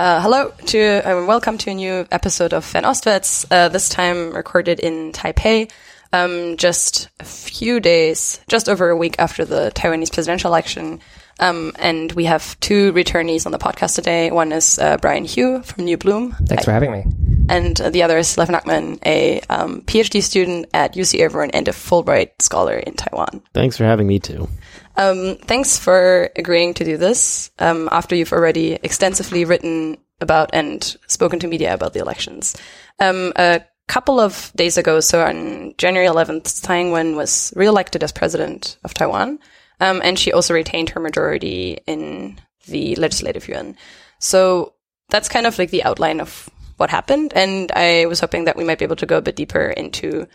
Uh, hello to uh, welcome to a new episode of Fernostwärts. Uh, this time recorded in Taipei, um, just a few days, just over a week after the Taiwanese presidential election. Um, and we have two returnees on the podcast today. One is uh, Brian Hioe from New Bloom. Thanks for having me. And uh, the other is Lev Nachman, a um, PhD student at UC Irvine and a Fulbright scholar in Taiwan. Thanks for having me too. Um, thanks for agreeing to do this um, after you've already extensively written about and spoken to media about the elections. Um, a couple of days ago, so on January 11th, Tsai Ing-wen was reelected as president of Taiwan, um, and she also retained her majority in the legislative yuan. So that's kind of like the outline of what happened, and I was hoping that we might be able to go a bit deeper into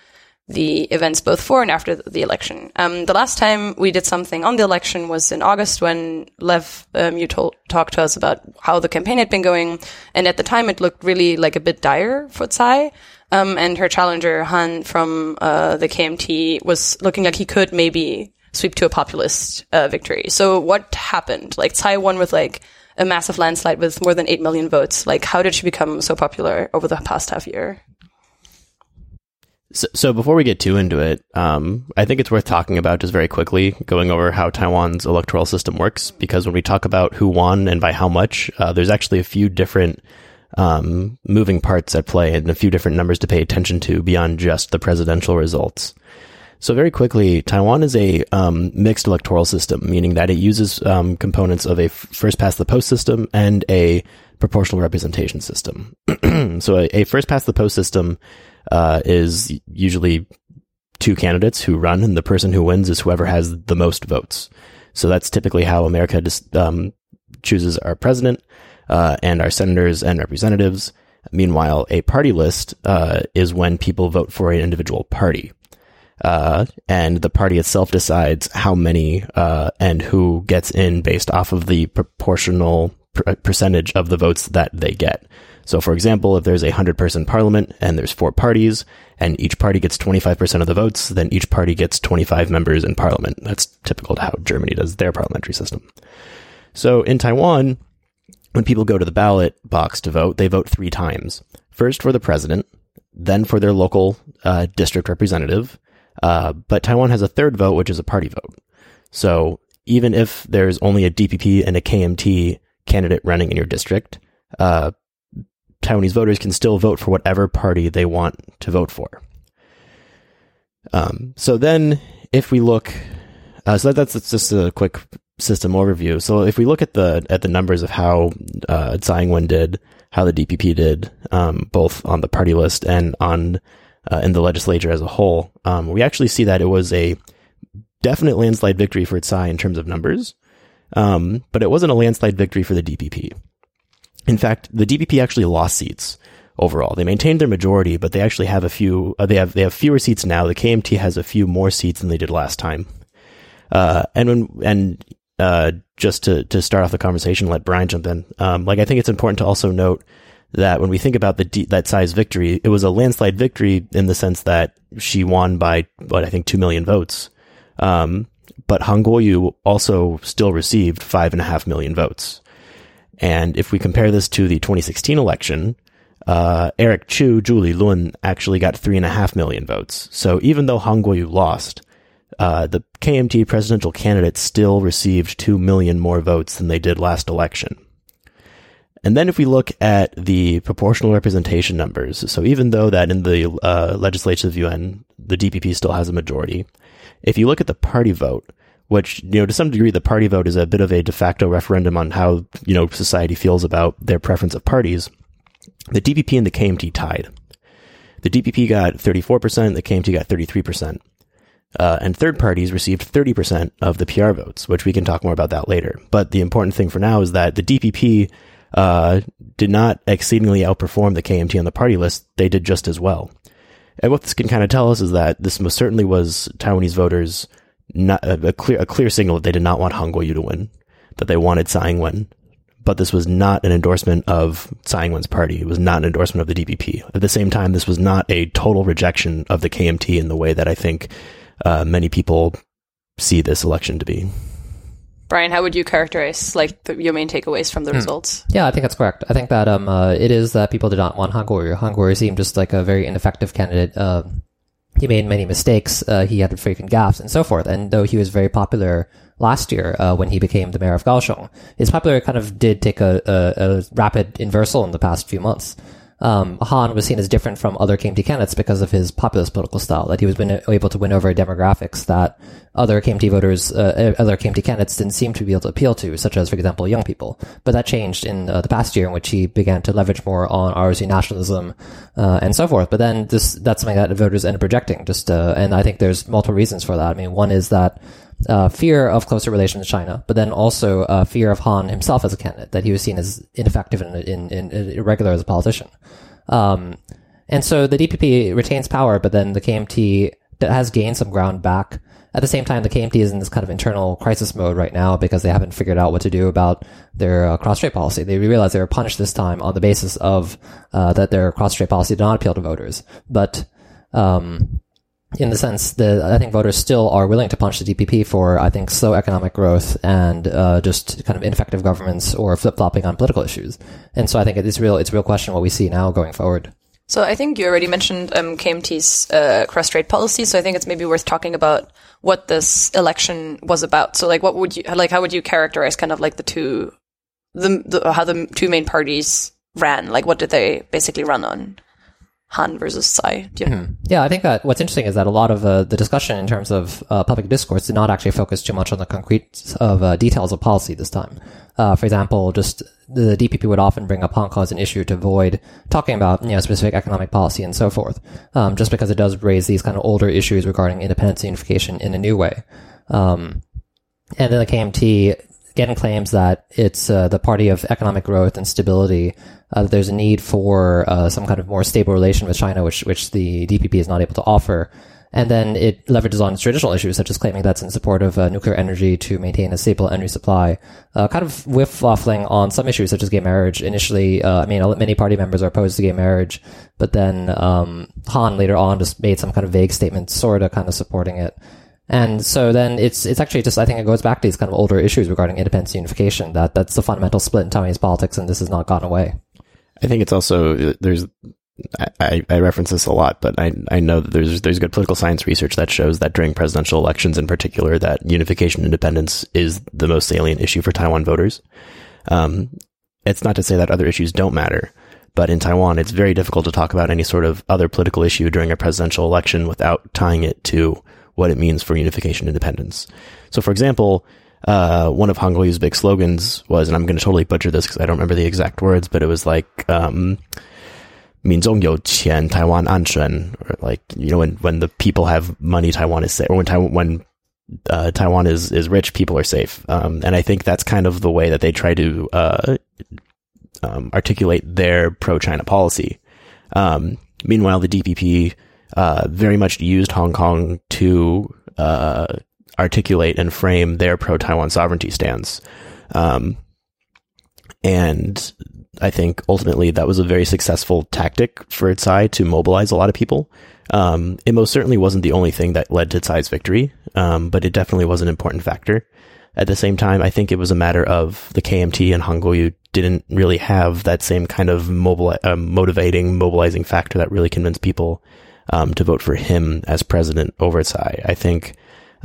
the events both for and after the election. Um, the last time we did something on the election was in August when Lev, um, you told, talked to us about how the campaign had been going. And at the time it looked really like a bit dire for Tsai. Um, and her challenger, Han from, uh, the KMT was looking like he could maybe sweep to a populist, uh, victory. So what happened? Like Tsai won with like a massive landslide with more than 8 million votes. Like how did she become so popular over the past half year? So, so before we get too into it, um, I think it's worth talking about just very quickly going over how Taiwan's electoral system works. Because when we talk about who won and by how much, uh, there's actually a few different um, moving parts at play and a few different numbers to pay attention to beyond just the presidential results. So very quickly, Taiwan is a um, mixed electoral system, meaning that it uses um, components of a first past the post system and a proportional representation system. so a, a first past the post system uh, is usually two candidates who run, and the person who wins is whoever has the most votes. So that's typically how America just, um, chooses our president uh, and our senators and representatives. Meanwhile, a party list uh, is when people vote for an individual party. Uh, and the party itself decides how many uh, and who gets in based off of the proportional pr- percentage of the votes that they get. So, for example, if there's a 100 person parliament and there's four parties and each party gets 25% of the votes, then each party gets 25 members in parliament. That's typical to how Germany does their parliamentary system. So, in Taiwan, when people go to the ballot box to vote, they vote three times. First for the president, then for their local uh, district representative. Uh, but Taiwan has a third vote, which is a party vote. So even if there's only a DPP and a KMT candidate running in your district, uh, Taiwanese voters can still vote for whatever party they want to vote for. Um, so then, if we look, uh, so that, that's, just a quick system overview. So if we look at the at the numbers of how uh, Tsai Ing-wen did, how the DPP did, um, both on the party list and on uh, in the legislature as a whole, um, we actually see that it was a definite landslide victory for Tsai in terms of numbers, um, but it wasn't a landslide victory for the DPP. In fact, the DPP actually lost seats overall. They maintained their majority, but they actually have a few. Uh, they have they have fewer seats now. The KMT has a few more seats than they did last time. Uh, and when and uh, just to to start off the conversation, let Brian jump in. Um, like I think it's important to also note that when we think about the D- that Tsai's victory, it was a landslide victory in the sense that she won by what I think two million votes. Um, but Han Kuo-yu also still received five and a half million votes. And if we compare this to the 2016 election, uh, Eric Chu, Julie Lilun actually got three and a half million votes. So even though Han Kuo-yu lost, uh, the KMT presidential candidate still received two million more votes than they did last election. And then if we look at the proportional representation numbers, so even though that in the uh, legislative Yuan, the DPP still has a majority, if you look at the party vote, which, you know, to some degree, the party vote is a bit of a de facto referendum on how, you know, society feels about their preference of parties. The DPP and the KMT tied. The DPP got 34%, the KMT got 33%. Uh, and third parties received 30% of the PR votes, which we can talk more about that later. But the important thing for now is that the DPP uh, did not exceedingly outperform the KMT on the party list. They did just as well. And what this can kind of tell us is that this most certainly was Taiwanese voters not a, clear a clear signal that they did not want Han Kuo-yu to win, that they wanted Tsai Ing-wen. But this was not an endorsement of Tsai Ing-wen's party. It was not an endorsement of the DPP. At the same time, this was not a total rejection of the KMT in the way that I think uh, many people see this election to be. Brian, how would you characterize like the, your main takeaways from the Hmm. results? Yeah, I think that's correct. I think that um, uh, it is that people did not want Han Kuo-yu. Han Kuo-yu seemed just like a very ineffective candidate. Uh, he made many mistakes. Uh, he had frequent gaffes and so forth. And though he was very popular last year uh, when he became the mayor of Kaohsiung, his popularity kind of did take a, a, a rapid inversal in the past few months. Um, Han was seen as different from other KMT candidates because of his populist political style, that he was been able to win over demographics that other KMT voters, uh, other KMT candidates didn't seem to be able to appeal to, such as, for example, young people. But that changed in uh, the past year in which he began to leverage more on ROC nationalism uh, and so forth. But then this that's something that voters end up rejecting. Just uh, and I think there's multiple reasons for that. I mean, one is that uh, fear of closer relations with China, but then also uh, fear of Han himself as a candidate, that he was seen as ineffective and irregular as a politician. Um, and so the DPP retains power, but then the KMT has gained some ground back. At the same time, the KMT is in this kind of internal crisis mode right now because they haven't figured out what to do about their uh, cross-strait policy. They realize they were punished this time on the basis of uh, that their cross-strait policy did not appeal to voters. But um, in the sense that I think voters still are willing to punch the DPP for, I think, slow economic growth and uh, just kind of ineffective governments or flip flopping on political issues. And so I think it's real. It's a real question what we see now going forward. So I think you already mentioned um, KMT's uh, cross-strait policy. So I think it's maybe worth talking about what this election was about. So like, what would you like? How would you characterize kind of like the two, the, the how the two main parties ran? Like, what did they basically run on? Han versus Tsai. Do you- Yeah, I think that what's interesting is that a lot of uh, the discussion in terms of uh, public discourse did not actually focus too much on the concrete of uh, details of policy this time. Uh, for example, just the DPP would often bring up Hong Kong as an issue to avoid talking about you know specific economic policy and so forth, um, just because it does raise these kind of older issues regarding independence unification in a new way. Um, and then the KMT again claims that it's uh, the party of economic growth and stability. Uh, that there's a need for uh, some kind of more stable relation with China, which which the DPP is not able to offer. And then it leverages on its traditional issues, such as claiming that's in support of uh, nuclear energy to maintain a stable energy supply. Uh, kind of whiff waffling on some issues, such as gay marriage. Initially, uh, I mean, many party members are opposed to gay marriage, but then um, Han later on just made some kind of vague statement, sort of kind of supporting it. And so then it's it's actually just I think it goes back to these kind of older issues regarding independence unification that that's the fundamental split in Taiwanese politics, and this has not gone away. I think it's also there's I, I reference this a lot, but I I know that there's there's good political science research that shows that during presidential elections in particular that unification independence is the most salient issue for Taiwan voters. Um, it's not to say that other issues don't matter, but in Taiwan it's very difficult to talk about any sort of other political issue during a presidential election without tying it to what it means for unification independence. So, for example, uh, one of Han Kuo-yu's big slogans was, and I'm going to totally butcher this because I don't remember the exact words, but it was like, um, Anshen," or like, you know, when, when the people have money, Taiwan is safe, or when Taiwan, when, uh, Taiwan is, is rich, people are safe. Um, and I think that's kind of the way that they try to, uh, um, articulate their pro China policy. Um, meanwhile, the DPP, uh, very much used Hong Kong to, uh, articulate and frame their pro-Taiwan sovereignty stance. Um, and I think ultimately that was a very successful tactic for Tsai to mobilize a lot of people. Um, it most certainly wasn't the only thing that led to Tsai's victory, um, but it definitely was an important factor. At the same time, I think it was a matter of the KMT and Han Kuo-yu didn't really have that same kind of mobili- uh, motivating, mobilizing factor that really convinced people um, to vote for him as president over Tsai. I think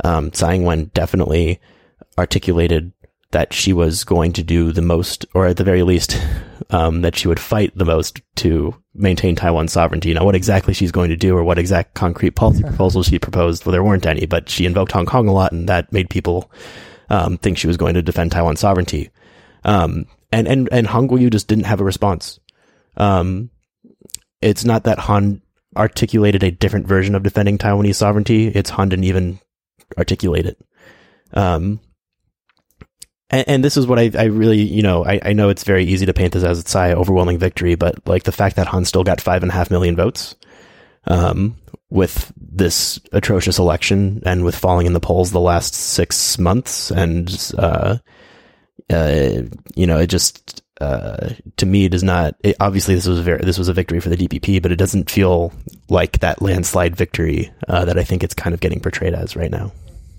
um, Tsai Ing-wen definitely articulated that she was going to do the most, or at the very least, um, that she would fight the most to maintain Taiwan's sovereignty. Now, what exactly she's going to do, or what exact concrete policy proposals she proposed, well, there weren't any, but she invoked Hong Kong a lot, and that made people um, think she was going to defend Taiwan's sovereignty. Um, and and and Han Kuo-yu just didn't have a response. Um, it's not that Han articulated a different version of defending Taiwanese sovereignty. It's Han didn't even articulate it. Um, and, and this is what I, I really, you know, I, I know it's very easy to paint this as a Tsai overwhelming victory, but like the fact that Han still got five and a half million votes, um, with this atrocious election and with falling in the polls the last six months, and uh, uh, you know, it just uh, to me does not. It, obviously, this was a very this was a victory for the DPP, but it doesn't feel like that landslide victory uh, that I think it's kind of getting portrayed as right now.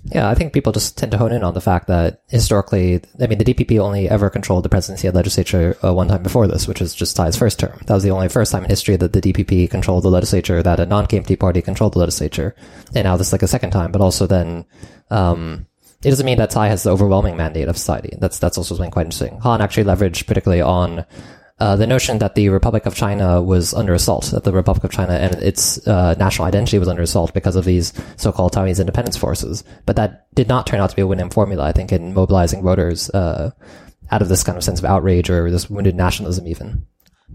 Yeah, I think people just tend to hone in on the fact that historically, I mean, the DPP only ever controlled the presidency and legislature uh, one time before this, which was just Tsai's first term. That was the only first time in history that the DPP controlled the legislature, that a non-KMT party controlled the legislature. And now this is like a second time, but also then, um, it doesn't mean that Tsai has the overwhelming mandate of society. That's, that's also something quite interesting. Han actually leveraged particularly on uh, the notion that the Republic of China was under assault, that the Republic of China and its uh, national identity was under assault because of these so-called Taiwanese independence forces. But that did not turn out to be a winning formula, I think, in mobilizing voters uh, out of this kind of sense of outrage or this wounded nationalism, even.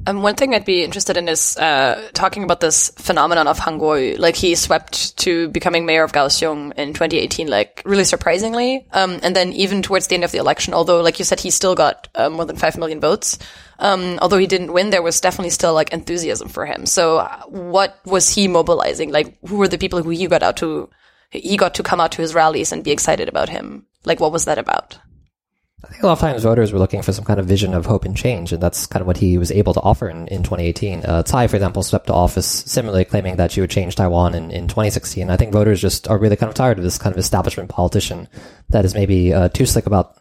Um, one thing I'd be interested in is uh, talking about this phenomenon of Han Kuo-yu. Like he swept to becoming mayor of Kaohsiung in 2018, like really surprisingly. Um, and then even towards the end of the election, although like you said, he still got uh, more than five million votes. Um, although he didn't win, there was definitely still like enthusiasm for him. So uh, what was he mobilizing? Like who were the people who he got out to? He got to come out to his rallies and be excited about him. Like what was that about? I think a lot of times voters were looking for some kind of vision of hope and change, and that's kind of what he was able to offer in, in 2018. Uh, Tsai, for example, swept to office similarly claiming that she would change Taiwan in, in 2016. I think voters just are really kind of tired of this kind of establishment politician that is maybe uh, too slick about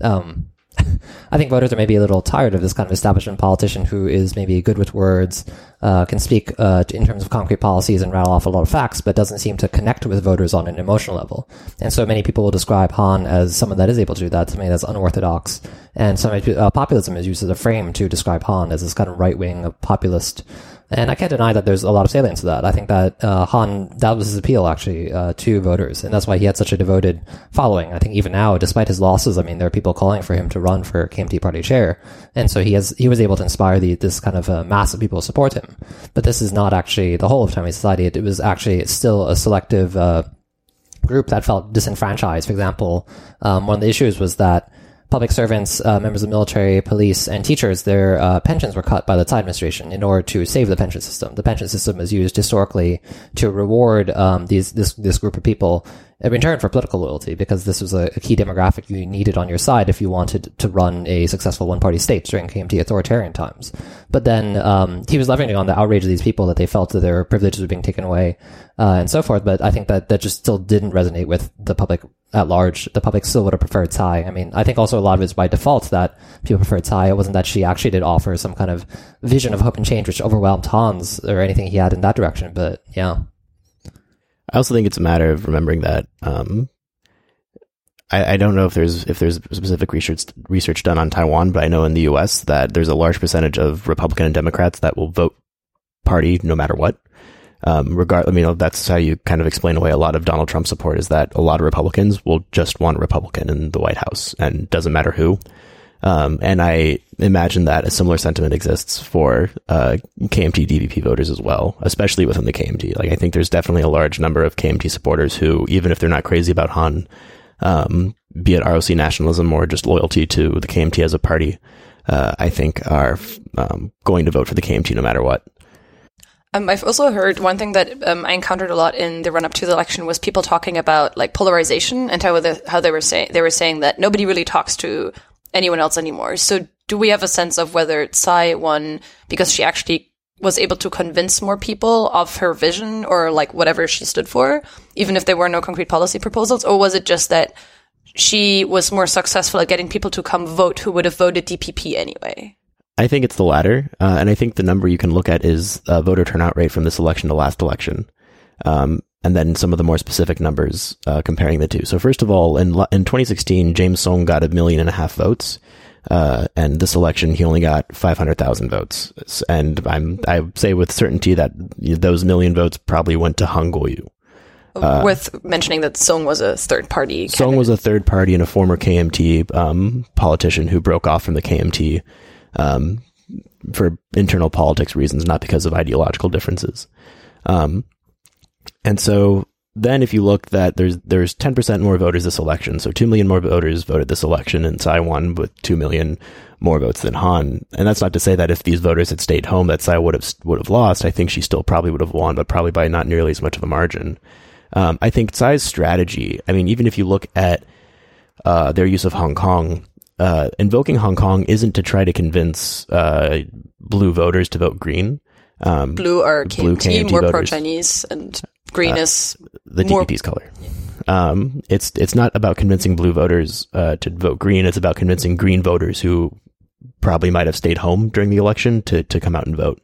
um, I think voters are maybe a little tired of this kind of establishment politician who is maybe good with words, uh, can speak uh, in terms of concrete policies and rattle off a lot of facts, but doesn't seem to connect with voters on an emotional level. And so many people will describe Han as someone that is able to do that, something that's unorthodox. And so uh, populism is used as a frame to describe Han as this kind of right wing populist and I can't deny that there's a lot of salience to that. I think that uh, Han, that was his appeal actually uh, to voters, and that's why he had such a devoted following. I think even now, despite his losses, I mean, there are people calling for him to run for KMT party chair, and so he has he was able to inspire the this kind of uh, mass of people to support him. But this is not actually the whole of Chinese society. It, it was actually still a selective uh, group that felt disenfranchised. For example, um, one of the issues was that public servants, uh, members of military, police, and teachers, their uh, pensions were cut by the Tsai administration in order to save the pension system. The pension system is used historically to reward um, these this this group of people in return for political loyalty, because this was a, a, key demographic you needed on your side if you wanted to run a successful one-party state during KMT authoritarian times. But then um, he was leveraging on the outrage of these people that they felt that their privileges were being taken away uh, and so forth. But I think that that just still didn't resonate with the public at large. The public still would have preferred Tsai. I mean, I think also a lot of it's by default that people preferred Tsai. It wasn't that she actually did offer some kind of vision of hope and change, which overwhelmed Hans or anything he had in that direction. But yeah. I also think it's a matter of remembering that um, I, I, don't know if there's if there's specific research research done on Taiwan, but I know in the U.S. that there's a large percentage of Republican and Democrats that will vote party no matter what. Um, regard, I mean, that's how you kind of explain away a lot of Donald Trump support is that a lot of Republicans will just want a Republican in the White House and doesn't matter who. Um, and I imagine that a similar sentiment exists for uh, KMT DPP voters as well, especially within the KMT. Like I think there's definitely a large number of KMT supporters who, even if they're not crazy about Han, um, be it ROC nationalism or just loyalty to the KMT as a party, uh, I think are um, going to vote for the KMT no matter what. Um, I've also heard one thing that um, I encountered a lot in the run up to the election was people talking about like polarization and how, the, how they were saying they were saying that nobody really talks to anyone else anymore. So do we have a sense of whether Tsai won because she actually was able to convince more people of her vision or like whatever she stood for, even if there were no concrete policy proposals? Or was it just that she was more successful at getting people to come vote who would have voted DPP anyway? I think it's the latter. Uh, and I think the number you can look at is uh, voter turnout rate from this election to last election. Um, and then some of the more specific numbers uh, comparing the two. So first of all, in in 2016, James Soong got a million and a half votes, uh, and this election he only got 500,000 votes. And I'm I say with certainty that those million votes probably went to Han Kuo-yu. Uh, With mentioning that Soong was a third party. Soong was a third party and a former KMT um, politician who broke off from the KMT um, for internal politics reasons, not because of ideological differences. Um, and so then if you look that there's there's 10% more voters this election, so 2 million more voters voted this election in Taiwan with 2 million more votes than Han. And that's not to say that if these voters had stayed home that Tsai would have would have lost. I think she still probably would have won, but probably by not nearly as much of a margin. Um, I think Tsai's strategy, I mean, even if you look at uh, their use of Hong Kong, uh, invoking Hong Kong isn't to try to convince uh, blue voters to vote green. Um, blue are blue KMT more pro Chinese and green is the more- DPP's color. Um, it's it's not about convincing blue voters uh, to vote green. It's about convincing green voters who probably might have stayed home during the election to to come out and vote.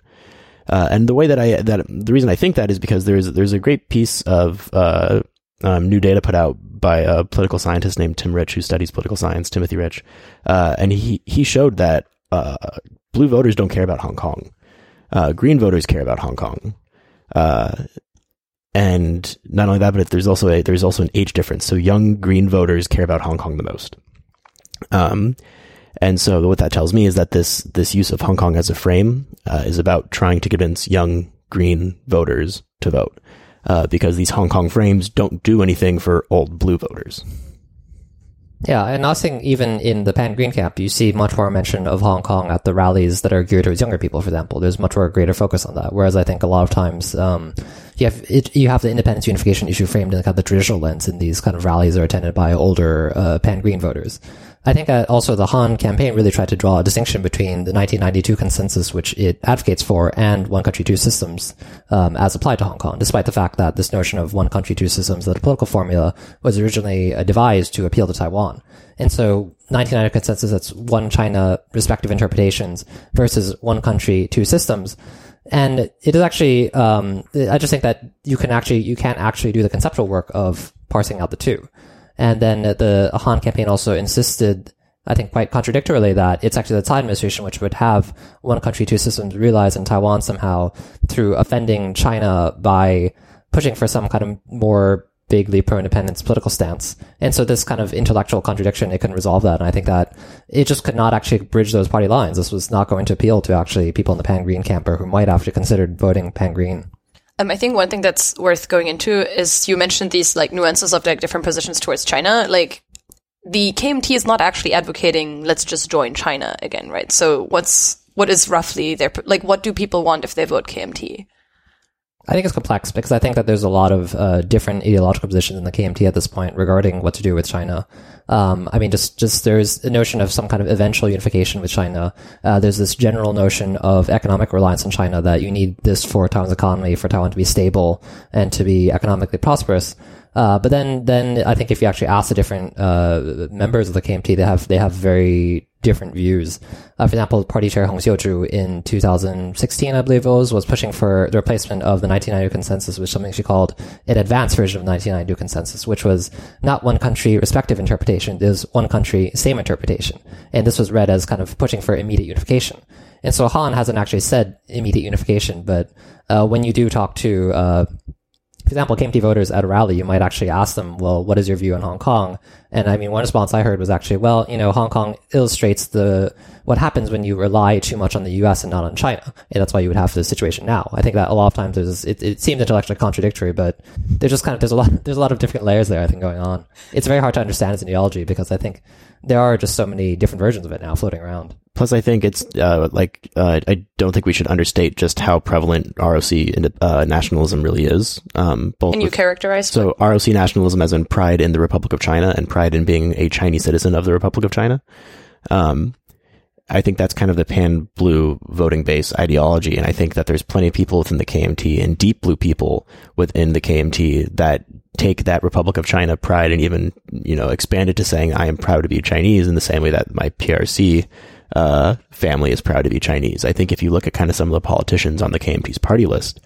Uh, and the way that I that the reason I think that is because there's there's a great piece of uh, um, new data put out by a political scientist named Tim Rich who studies political science, Timothy Rich, uh, and he he showed that uh, blue voters don't care about Hong Kong, uh, green voters care about Hong Kong, uh, and not only that, but there's also a there's also an age difference. So young green voters care about Hong Kong the most. Um, and so what that tells me is that this this use of Hong Kong as a frame uh, is about trying to convince young green voters to vote, uh, because these Hong Kong frames don't do anything for old blue voters. Yeah, and I think even in the Pan Green camp, you see much more mention of Hong Kong at the rallies that are geared towards younger people. For example, there's much more greater focus on that. Whereas I think a lot of times, um, you have it, you have the independence unification issue framed in kind of the traditional lens, and these kind of rallies are attended by older uh, Pan Green voters. I think that also the Han campaign really tried to draw a distinction between the 1992 consensus, which it advocates for, and one country, two systems, um, as applied to Hong Kong, despite the fact that this notion of one country, two systems, that a political formula was originally uh, devised to appeal to Taiwan. And so 1990 consensus, that's one China respective interpretations versus one country, two systems. And it is actually, um, I just think that you can actually, you can't actually do the conceptual work of parsing out the two. And then the Han campaign also insisted, I think quite contradictorily, that it's actually the Tsai administration which would have one country, two systems realized in Taiwan somehow through offending China by pushing for some kind of more vaguely pro-independence political stance. And so this kind of intellectual contradiction, it couldn't resolve that. And I think that it just could not actually bridge those party lines. This was not going to appeal to actually people in the pan-green camper who might have actually considered voting pan-green. Um, I think one thing that's worth going into is you mentioned these like nuances of like different positions towards China. Like the KMT is not actually advocating let's just join China again, right? So what's what is roughly their like what do people want if they vote KMT? I think it's complex because I think that there's a lot of uh, different ideological positions in the KMT at this point regarding what to do with China. Um, I mean, just just there's a notion of some kind of eventual unification with China. Uh, there's this general notion of economic reliance on China that you need this for Taiwan's economy for Taiwan to be stable and to be economically prosperous. Uh, but then, then I think if you actually ask the different uh, members of the KMT, they have they have very different views. Uh, for example, Party Chair Hung Hsiu-chu in 2016, I believe it was, was pushing for the replacement of the 1992 consensus with something she called an advanced version of the 1992 consensus, which was not one country respective interpretation, it was one country same interpretation. And this was read as kind of pushing for immediate unification. And so Han hasn't actually said immediate unification, but uh, when you do talk to uh, for example, KMT voters at a rally, you might actually ask them, well, what is your view on Hong Kong? And I mean, one response I heard was actually, well, you know, Hong Kong illustrates the, what happens when you rely too much on the US and not on China. And that's why you would have this situation now. I think that a lot of times there's, it, it seems intellectually contradictory, but there's just kind of, there's a lot, there's a lot of different layers there, I think, going on. It's very hard to understand as an ideology because I think there are just so many different versions of it now floating around. Plus, I think it's uh, like uh, I don't think we should understate just how prevalent ROC uh, nationalism really is. Um, both Can you with- characterize so ROC nationalism as in pride in the Republic of China and pride in being a Chinese citizen of the Republic of China. Um, I think that's kind of the pan blue voting base ideology. And I think that there's plenty of people within the KMT and deep blue people within the KMT that take that Republic of China pride and even, you know, expand it to saying, I am proud to be Chinese in the same way that my PRC, uh, family is proud to be Chinese. I think if you look at kind of some of the politicians on the KMT's party list,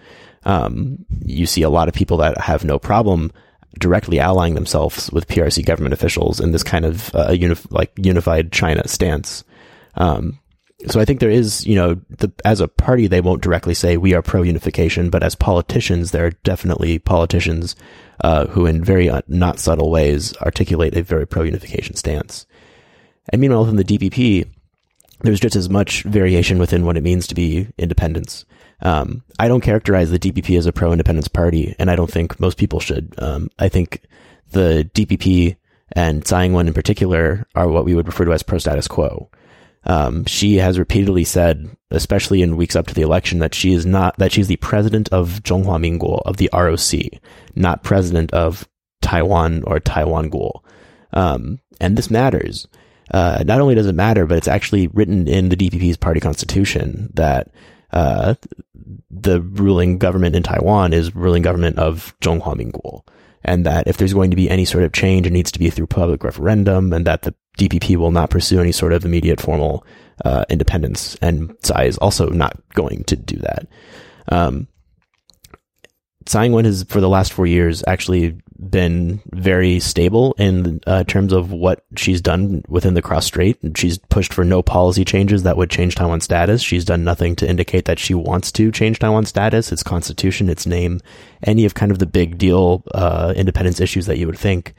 um, you see a lot of people that have no problem directly allying themselves with PRC government officials in this kind of uh, unif- like unified China stance. Um, so I think there is, you know, the, as a party, they won't directly say we are pro unification, but as politicians, there are definitely politicians uh, who, in very uh, not subtle ways, articulate a very pro unification stance. And meanwhile, within the DPP, there's just as much variation within what it means to be independence. Um, I don't characterize the DPP as a pro independence party, and I don't think most people should. Um, I think the DPP and Tsai Ing-wen in particular are what we would refer to as pro status quo. Um, she has repeatedly said, especially in weeks up to the election, that she is not, that she's the president of Zhonghua Minguo, of the ROC, not president of Taiwan or Taiwan Guo. Um, and this matters. Uh, not only does it matter, but it's actually written in the DPP's party constitution that uh, the ruling government in Taiwan is ruling government of Zhonghua Minguo. And that if there's going to be any sort of change, it needs to be through public referendum and that the DPP will not pursue any sort of immediate formal, uh, independence. And Tsai is also not going to do that. Um, Tsai Ing-wen has, for the last four years, actually been very stable in uh, terms of what she's done within the cross strait. She's pushed for no policy changes that would change Taiwan's status. She's done nothing to indicate that she wants to change Taiwan's status, its constitution, its name, any of kind of the big deal uh, independence issues that you would think.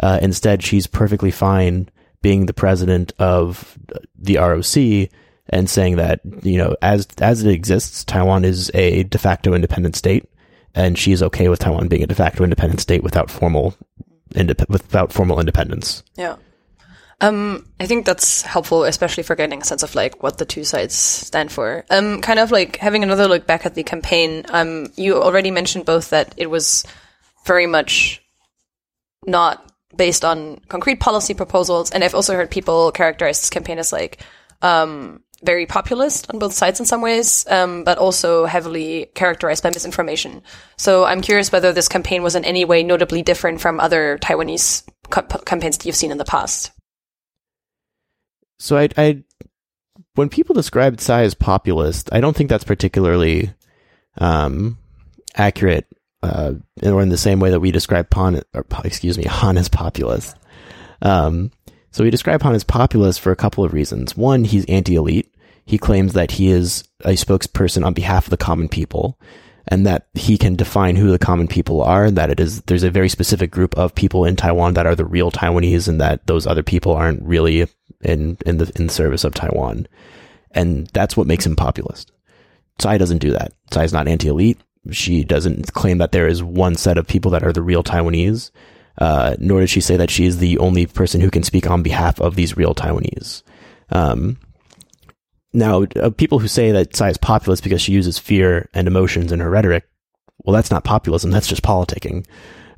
Uh, instead, she's perfectly fine being the president of the ROC and saying that you know as as it exists, Taiwan is a de facto independent state and she's okay with Taiwan being a de facto independent state without formal indep- without formal independence. Yeah. Um, I think that's helpful, especially for getting a sense of like what the two sides stand for. Um, kind of like having another look back at the campaign. Um, you already mentioned both that it was very much not based on concrete policy proposals, and I've also heard people characterize this campaign as like um, very populist on both sides in some ways, um, but also heavily characterized by misinformation. So I'm curious whether this campaign was in any way notably different from other Taiwanese co- campaigns that you've seen in the past. So I, I, when people describe Tsai as populist, I don't think that's particularly um, accurate, uh, or in the same way that we describe Pan, or, excuse me, Han as populist. Um, so we describe Han as populist for a couple of reasons. One, he's anti-elite. He claims that he is a spokesperson on behalf of the common people and that he can define who the common people are and that it is, there's a very specific group of people in Taiwan that are the real Taiwanese and that those other people aren't really in, in the, in service of Taiwan. And that's what makes him populist. Tsai doesn't do that. Tsai is not anti-elite. She doesn't claim that there is one set of people that are the real Taiwanese. Uh, nor did she say that she is the only person who can speak on behalf of these real Taiwanese. Um, now, uh, people who say that Tsai is populist because she uses fear and emotions in her rhetoric, well, that's not populism. That's just politicking.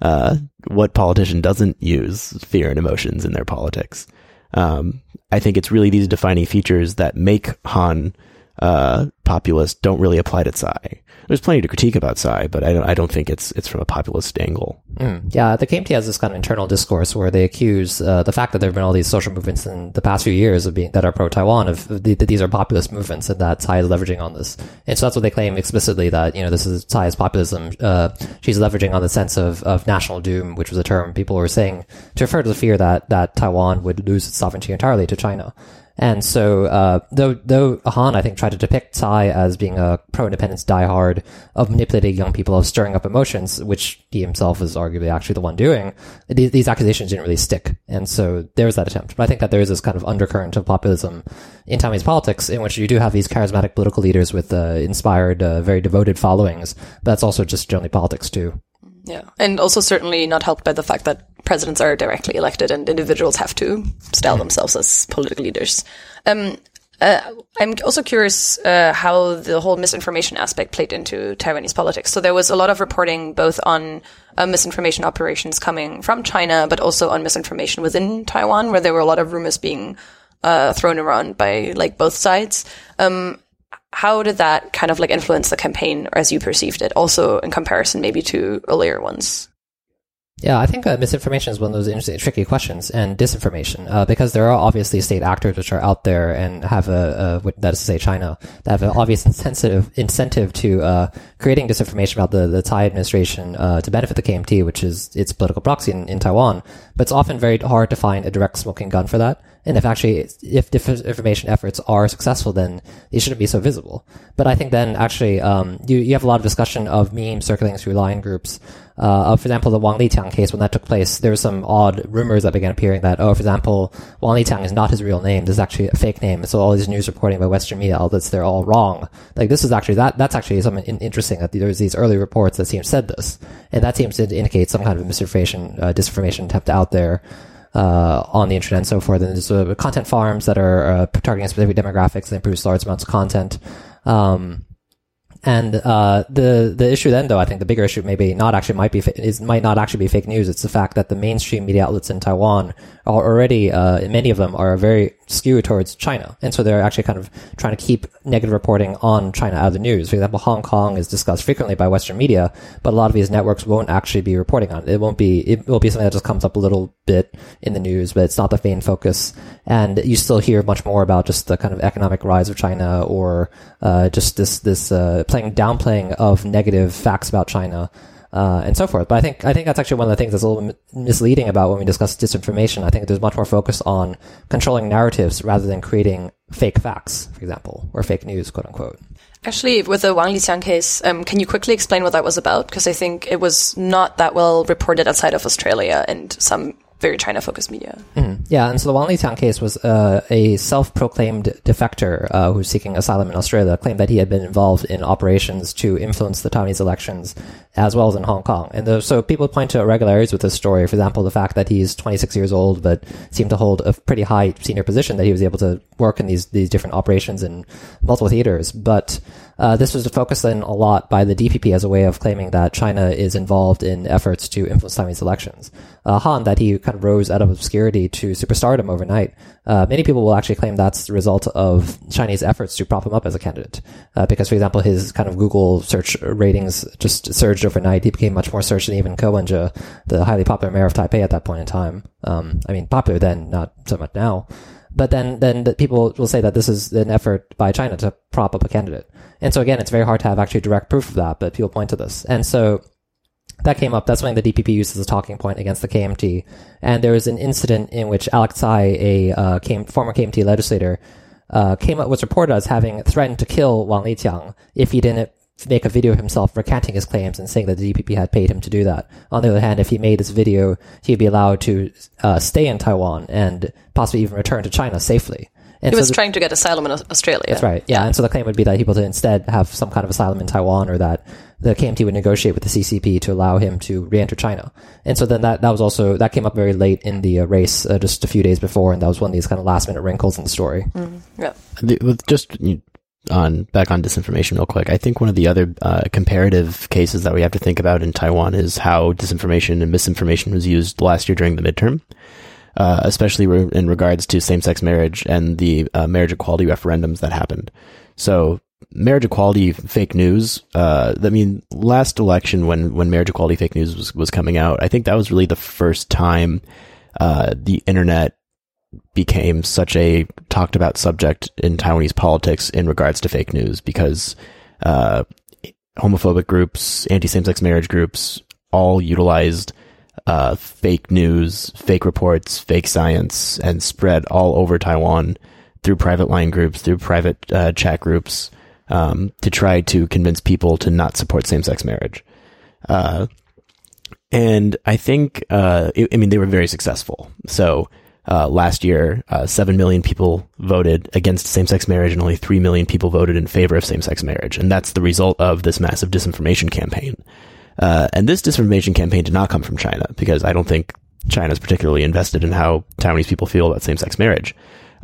Uh, what politician doesn't use fear and emotions in their politics? Um, I think it's really these defining features that make Han uh, populist don't really apply to Tsai there's plenty to critique about Tsai, but I don't, I don't think it's it's from a populist angle. Mm. Yeah, the KMT has this kind of internal discourse where they accuse uh, the fact that there have been all these social movements in the past few years of being that are pro Taiwan of the, that these are populist movements and that Tsai is leveraging on this. And so that's what they claim explicitly that you know this is Tsai's populism. Uh, she's leveraging on the sense of of national doom, which was a term people were saying to refer to the fear that that Taiwan would lose its sovereignty entirely to China. And so, uh, though, though Han, I think, tried to depict Tsai as being a pro-independence diehard of manipulating young people, of stirring up emotions, which he himself is arguably actually the one doing, these, these accusations didn't really stick. And so there's that attempt. But I think that there is this kind of undercurrent of populism in Taiwanese politics in which you do have these charismatic political leaders with uh, inspired, uh, very devoted followings. But that's also just generally politics too. Yeah. And also certainly not helped by the fact that presidents are directly elected and individuals have to style themselves as political leaders. Um, uh, I'm also curious uh, how the whole misinformation aspect played into Taiwanese politics. So there was a lot of reporting both on uh, misinformation operations coming from China, but also on misinformation within Taiwan, where there were a lot of rumors being uh, thrown around by like both sides. Um, how did that kind of like influence the campaign as you perceived it? Also in comparison maybe to earlier ones. Yeah, I think uh, misinformation is one of those interesting, tricky questions, and disinformation, uh, because there are obviously state actors which are out there and have a, a that is to say China, that have an obvious incentive incentive to uh, creating disinformation about the the Tsai administration uh, to benefit the KMT, which is its political proxy in, in Taiwan. But it's often very hard to find a direct smoking gun for that. And if actually, if disinformation efforts are successful, then they shouldn't be so visible. But I think then actually, um, you, you have a lot of discussion of memes circulating through line groups. Uh, for example, the Wang Liqiang case, when that took place, there were some odd rumors that began appearing that, oh, for example, Wang Liqiang is not his real name. This is actually a fake name. So all these news reporting by Western media outlets, they're all wrong. Like this is actually, that, that's actually something interesting that there's these early reports that seem said this. And that seems to indicate some kind of misinformation, uh, disinformation attempt out there uh, on the internet and so forth. And there's uh, content farms that are uh, targeting specific demographics that produce large amounts of content. Um, and uh, the the issue then, though, I think the bigger issue maybe not actually might be is might not actually be fake news. It's the fact that the mainstream media outlets in Taiwan are already uh, many of them are very skewed towards China. And so they're actually kind of trying to keep negative reporting on China out of the news. For example, Hong Kong is discussed frequently by Western media, but a lot of these networks won't actually be reporting on it. It won't be, it will be something that just comes up a little bit in the news, but it's not the main focus. And you still hear much more about just the kind of economic rise of China or, uh, just this, this, uh, playing, downplaying of negative facts about China uh, and so forth. But I think I think that's actually one of the things that's a little misleading about when we discuss disinformation. I think there's much more focus on controlling narratives rather than creating fake facts, for example, or fake news, quote unquote. Actually, with the Wang Liqiang case, um, can you quickly explain what that was about? Because I think it was not that well reported outside of Australia and some very China focused media. Mm. Yeah, and so the Wang Liqiang case was uh, a self proclaimed defector uh, who's seeking asylum in Australia claimed that he had been involved in operations to influence the Taiwanese elections as well as in Hong Kong. And the, so people point to irregularities with this story. For example, the fact that he's 26 years old but seemed to hold a pretty high senior position that he was able to work in these these different operations in multiple theaters. But uh, this was focused in a lot by the DPP as a way of claiming that China is involved in efforts to influence Taiwanese elections. Uh, Han, that he kind of rose out of obscurity to superstardom overnight. Uh, many people will actually claim that's the result of Chinese efforts to prop him up as a candidate. Uh, because, for example, his kind of Google search ratings just surged overnight. He became much more searched than even Ko Wen-je, the highly popular mayor of Taipei at that point in time. Um, I mean, popular then, not so much now. But then, then the people will say that this is an effort by China to prop up a candidate. And so again, it's very hard to have actually direct proof of that, but people point to this. And so that came up. That's something the DPP used as a talking point against the KMT. And there was an incident in which Alex Tsai, a uh, KM, former KMT legislator, uh, came up was reported as having threatened to kill Wang Liqiang if he didn't make a video himself recanting his claims and saying that the DPP had paid him to do that. On the other hand, if he made this video, he'd be allowed to uh, stay in Taiwan and possibly even return to China safely. And he was so the, trying to get asylum in Australia. That's right. Yeah. And so the claim would be that he would instead have some kind of asylum in Taiwan or that the KMT would negotiate with the CCP to allow him to re-enter China. And so then that, that was also, that came up very late in the uh, race, uh, just a few days before. And that was one of these kind of last minute wrinkles in the story. Mm, yeah. With just on back on disinformation real quick. I think one of the other uh, comparative cases that we have to think about in Taiwan is how disinformation and misinformation was used last year during the midterm, uh, especially re- in regards to same-sex marriage and the uh, marriage equality referendums that happened. So marriage equality fake news. Uh, I mean, last election when when marriage equality fake news was was coming out, I think that was really the first time uh, the internet became such a talked about subject in Taiwanese politics in regards to fake news because uh, homophobic groups, anti same sex marriage groups, all utilized uh, fake news, fake reports, fake science, and spread all over Taiwan through private line groups, through private uh, chat groups, um, to try to convince people to not support same sex marriage. Uh, and I think, uh, I mean, they were very successful. So uh, last year, uh, 7 million people voted against same sex marriage and only 3 million people voted in favor of same sex marriage. And that's the result of this massive disinformation campaign. Uh, and this disinformation campaign did not come from China because I don't think China is particularly invested in how Taiwanese people feel about same sex marriage.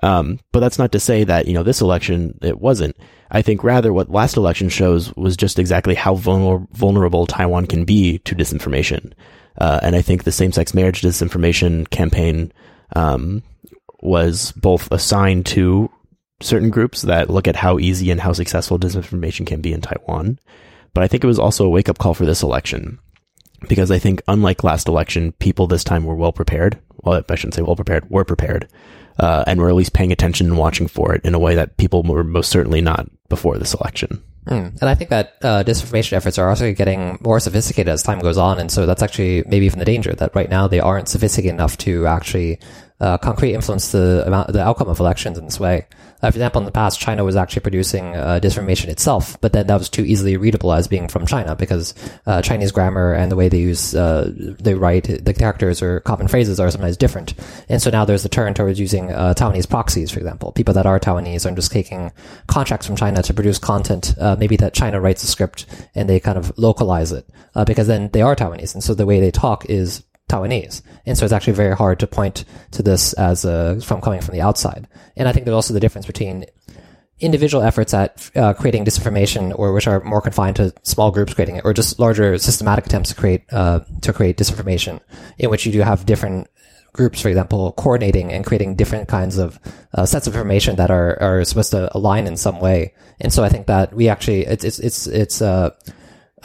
Um, but that's not to say that, you know, this election, it wasn't. I think rather what last election shows was just exactly how vulner- vulnerable Taiwan can be to disinformation. Uh, and I think the same sex marriage disinformation campaign um, was both assigned to certain groups that look at how easy and how successful disinformation can be in Taiwan. But I think it was also a wake up call for this election because I think unlike last election, people this time were well prepared. Well, I shouldn't say well prepared, were prepared, uh, and were at least paying attention and watching for it in a way that people were most certainly not before this election. Mm. And I think that uh, disinformation efforts are also getting more sophisticated as time goes on. And so that's actually maybe even the danger that right now they aren't sophisticated enough to actually uh, concrete influence the amount, the outcome of elections in this way. Uh, for example, in the past, China was actually producing uh, disinformation itself, but then that was too easily readable as being from China because uh, Chinese grammar and the way they use uh, they write the characters or common phrases are sometimes different. And so now there's a turn towards using uh, Taiwanese proxies, for example. People that are Taiwanese are just taking contracts from China to produce content, uh, maybe that China writes a script and they kind of localize it because then they are Taiwanese, and so the way they talk is Taiwanese. And so it's actually very hard to point to this as a, from coming from the outside. And I think there's also the difference between individual efforts at uh, creating disinformation or which are more confined to small groups creating it or just larger systematic attempts to create uh, to create disinformation in which you do have different groups, for example, coordinating and creating different kinds of uh, sets of information that are are supposed to align in some way. And so I think that we actually it's it's it's it's uh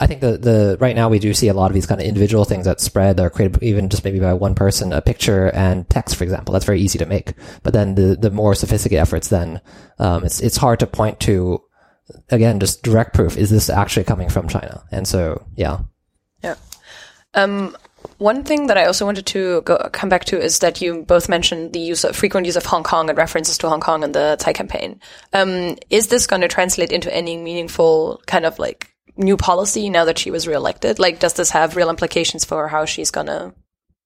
I think the the right now we do see a lot of these kind of individual things that spread or created even just maybe by one person, a picture and text, for example. That's very easy to make. But then the the more sophisticated efforts, then um, it's it's hard to point to again just direct proof. Is this actually coming from China? And so yeah, yeah. Um, one thing that I also wanted to go, come back to is that you both mentioned the use of frequent use of Hong Kong and references to Hong Kong in the Tsai campaign. Um, is this going to translate into any meaningful kind of like new policy now that she was reelected? Like, does this have real implications for how she's gonna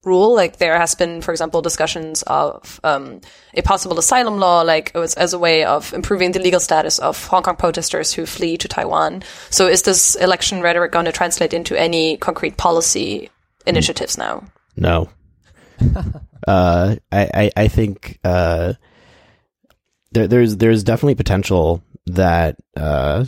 rule? Like, there has been, for example, discussions of um, a possible asylum law, like it was as a way of improving the legal status of Hong Kong protesters who flee to Taiwan. So, is this election rhetoric going to translate into any concrete policy initiatives now? No. uh, I, I, I think uh, there, there's there's definitely potential that uh,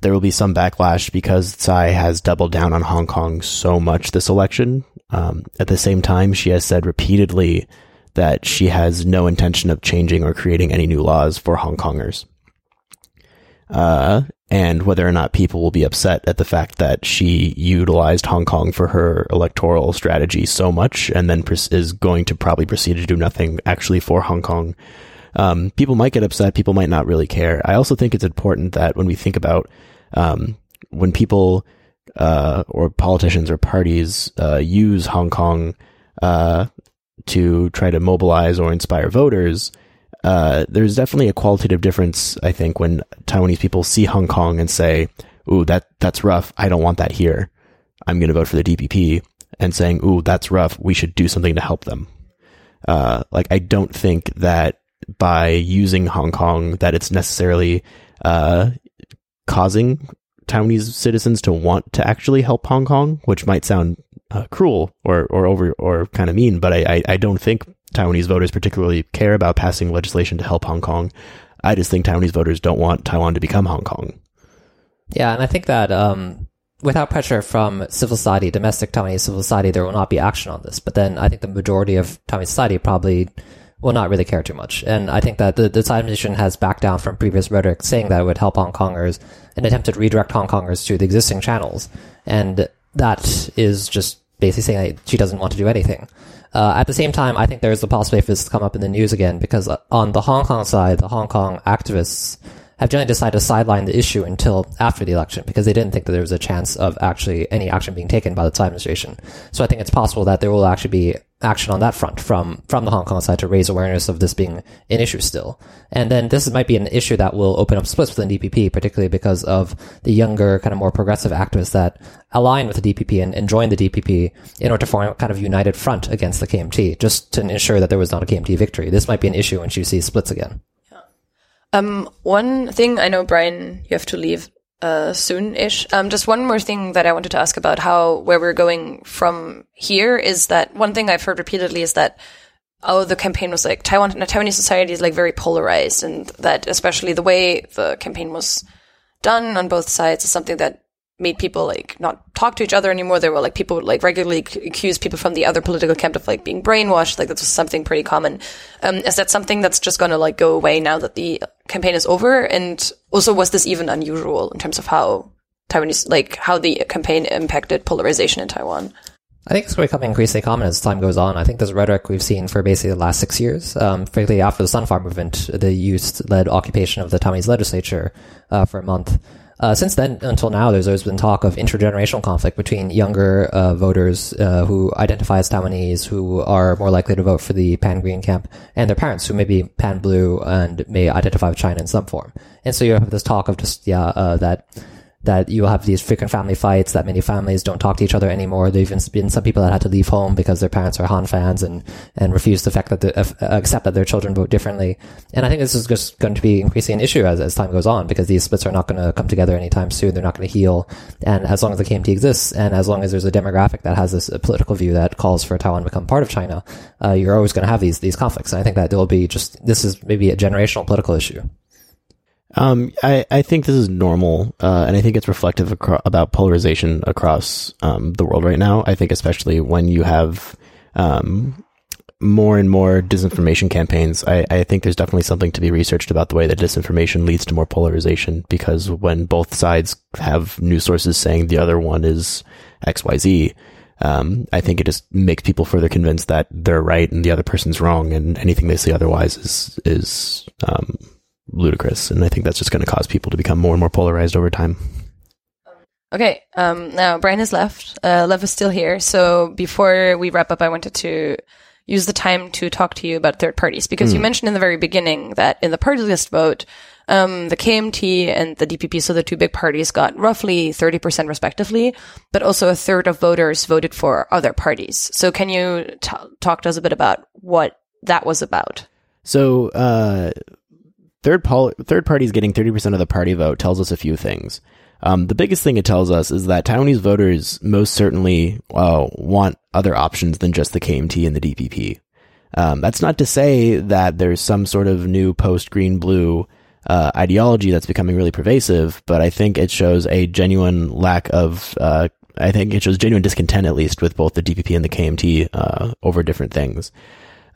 there will be some backlash because Tsai has doubled down on Hong Kong so much this election. Um, at the same time, she has said repeatedly that she has no intention of changing or creating any new laws for Hong Kongers. Uh, and whether or not people will be upset at the fact that she utilized Hong Kong for her electoral strategy so much and then is going to probably proceed to do nothing actually for Hong Kong. Um, people might get upset. People might not really care. I also think it's important that when we think about um, when people uh, or politicians or parties uh, use Hong Kong uh, to try to mobilize or inspire voters, uh, there's definitely a qualitative difference. I think when Taiwanese people see Hong Kong and say, "Ooh, that that's rough. I don't want that here. I'm going to vote for the DPP," and saying, "Ooh, that's rough. We should do something to help them." Uh, like I don't think that by using Hong Kong that it's necessarily uh, causing Taiwanese citizens to want to actually help Hong Kong, which might sound uh, cruel or, or over or kind of mean, but I, I, I don't think Taiwanese voters particularly care about passing legislation to help Hong Kong. I just think Taiwanese voters don't want Taiwan to become Hong Kong. Yeah, and I think that um, without pressure from civil society, domestic Taiwanese civil society, there will not be action on this. But then I think the majority of Taiwanese society probably will not really care too much. And I think that the, the Tsai administration has backed down from previous rhetoric saying that it would help Hong Kongers and attempted to redirect Hong Kongers to the existing channels. And that is just basically saying that she doesn't want to do anything. Uh, at the same time, I think there's a possibility for this to come up in the news again because on the Hong Kong side, the Hong Kong activists have generally decided to sideline the issue until after the election because they didn't think that there was a chance of actually any action being taken by the Tsai administration. So I think it's possible that there will actually be action on that front from from the Hong Kong side to raise awareness of this being an issue still. And then this might be an issue that will open up splits within DPP, particularly because of the younger, kind of more progressive activists that align with the DPP and, and join the DPP in order to form a kind of united front against the KMT, just to ensure that there was not a KMT victory. This might be an issue when you see splits again. Um, one thing I know, Brian, you have to leave uh, soon-ish. Um, just one more thing that I wanted to ask about how where we're going from here is that one thing I've heard repeatedly is that oh the campaign was like Taiwan Taiwanese society is like very polarized and that especially the way the campaign was done on both sides is something that made people like not talk to each other anymore. There were like people would like regularly accuse people from the other political camp of like being brainwashed. Like that was something pretty common. Um, is that something that's just going to like go away now that the campaign is over? And also, was this even unusual in terms of how Taiwanese, like how the campaign impacted polarization in Taiwan? I think it's becoming increasingly common as time goes on. I think this rhetoric we've seen for basically the last six years, um, particularly after the Sunflower Movement, the youth-led occupation of the Taiwanese legislature uh, for a month. Uh, since then until now, there's always been talk of intergenerational conflict between younger uh, voters uh, who identify as Taiwanese, who are more likely to vote for the pan green camp, and their parents who may be pan blue and may identify with China in some form. And so you have this talk of just yeah uh, that that you will have these frequent family fights, that many families don't talk to each other anymore. There have even been some people that had to leave home because their parents are Han fans and, and refuse the fact that they, uh, accept that their children vote differently. And I think this is just going to be increasing an issue as, as time goes on because these splits are not going to come together anytime soon. They're not going to heal. And as long as the KMT exists and as long as there's a demographic that has this political view that calls for Taiwan to become part of China, uh, you're always going to have these, these conflicts. And I think that there will be just, this is maybe a generational political issue. Um, I, I think this is normal, uh, and I think it's reflective acro- about polarization across um, the world right now. I think especially when you have um, more and more disinformation campaigns, I, I think there's definitely something to be researched about the way that disinformation leads to more polarization. Because when both sides have news sources saying the other one is X, Y, Z, um, I think it just makes people further convinced that they're right and the other person's wrong, and anything they say otherwise is is um, ludicrous. And I think that's just going to cause people to become more and more polarized over time. Okay, um, now Brian has left. Uh, Lev is still here. So before we wrap up, I wanted to use the time to talk to you about third parties because you mentioned in the very beginning that in the party list vote, um, the KMT and the DPP, so the two big parties, got roughly 30% respectively, but also a third of voters voted for other parties. So can you t- talk to us a bit about what that was about? So, uh, third third parties getting 30% of the party vote tells us a few things. Um, the biggest thing it tells us is that Taiwanese voters most certainly uh, want other options than just the KMT and the DPP. Um, that's not to say that there's some sort of new post green blue uh, ideology that's becoming really pervasive, but I think it shows a genuine lack of, uh, I think it shows genuine discontent at least with both the DPP and the KMT uh, over different things.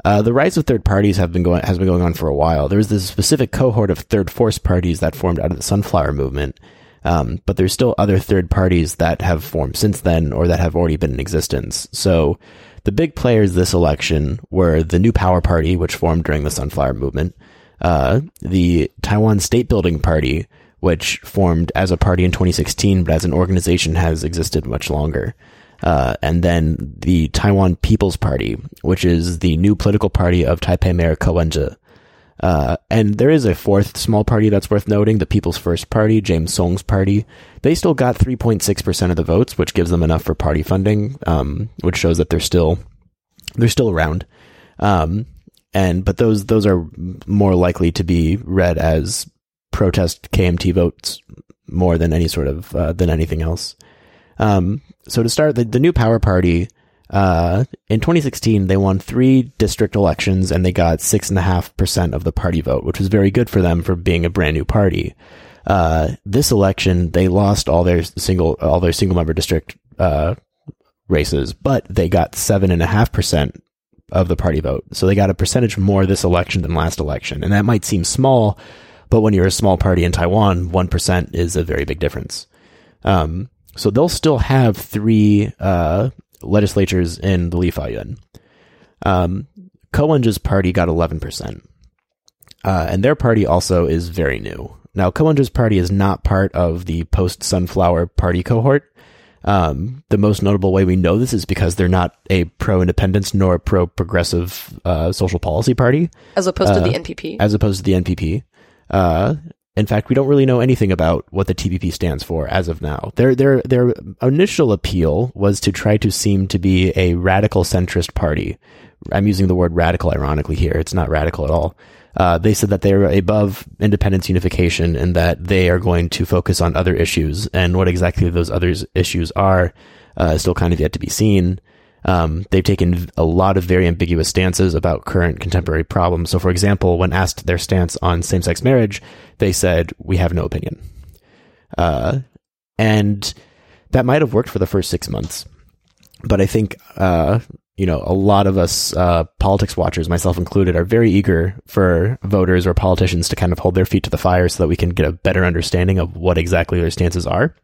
Uh, the rise of third parties have been going has been going on for a while. There was this specific cohort of third force parties that formed out of the Sunflower movement, um, but there's still other third parties that have formed since then or that have already been in existence. So the big players this election were the New Power Party, which formed during the Sunflower movement, uh, the Taiwan State Building Party, which formed as a party in 2016, but as an organization has existed much longer. Uh, and then the Taiwan People's Party, which is the new political party of Taipei Mayor Ko Wen-je. Uh, and there is a fourth small party that's worth noting, the People's First Party, James Soong's party. They still got 3.6% of the votes, which gives them enough for party funding, um, which shows that they're still, they're still around. Um, and, but those, those are more likely to be read as protest KMT votes more than any sort of, uh, than anything else. Um, so to start, the, the new power party, uh, in 2016, they won three district elections and they got six and a half percent of the party vote, which was very good for them for being a brand new party. Uh, this election, they lost all their single, all their single member district, uh, races, but they got seven and a half percent of the party vote. So they got a percentage more this election than last election. And that might seem small, but when you're a small party in Taiwan, 1% is a very big difference. Um, so they'll still have three, uh, legislatures in the Li Fa-yuen. Um, Ko Wen-je's party got 11%. Uh, and their party also is very new. Now, Ko Wen-je's party is not part of the post-Sunflower party cohort. Um, the most notable way we know this is because they're not a pro-independence nor a pro-progressive uh, social policy party, As opposed to Uh, the NPP. as opposed to the NPP. Uh, in fact, we don't really know anything about what the TPP stands for as of now. Their their their initial appeal was to try to seem to be a radical centrist party. I'm using the word radical ironically here. It's not radical at all. Uh, they said that they're above independence unification and that they are going to focus on other issues. And what exactly those other issues are uh, is still kind of yet to be seen. Um, they've taken a lot of very ambiguous stances about current contemporary problems. So, for example, when asked their stance on same-sex marriage, they said, "We have no opinion," uh, and that might have worked for the first six months. But I think, uh, you know, a lot of us uh, politics watchers, myself included, are very eager for voters or politicians to kind of hold their feet to the fire so that we can get a better understanding of what exactly their stances are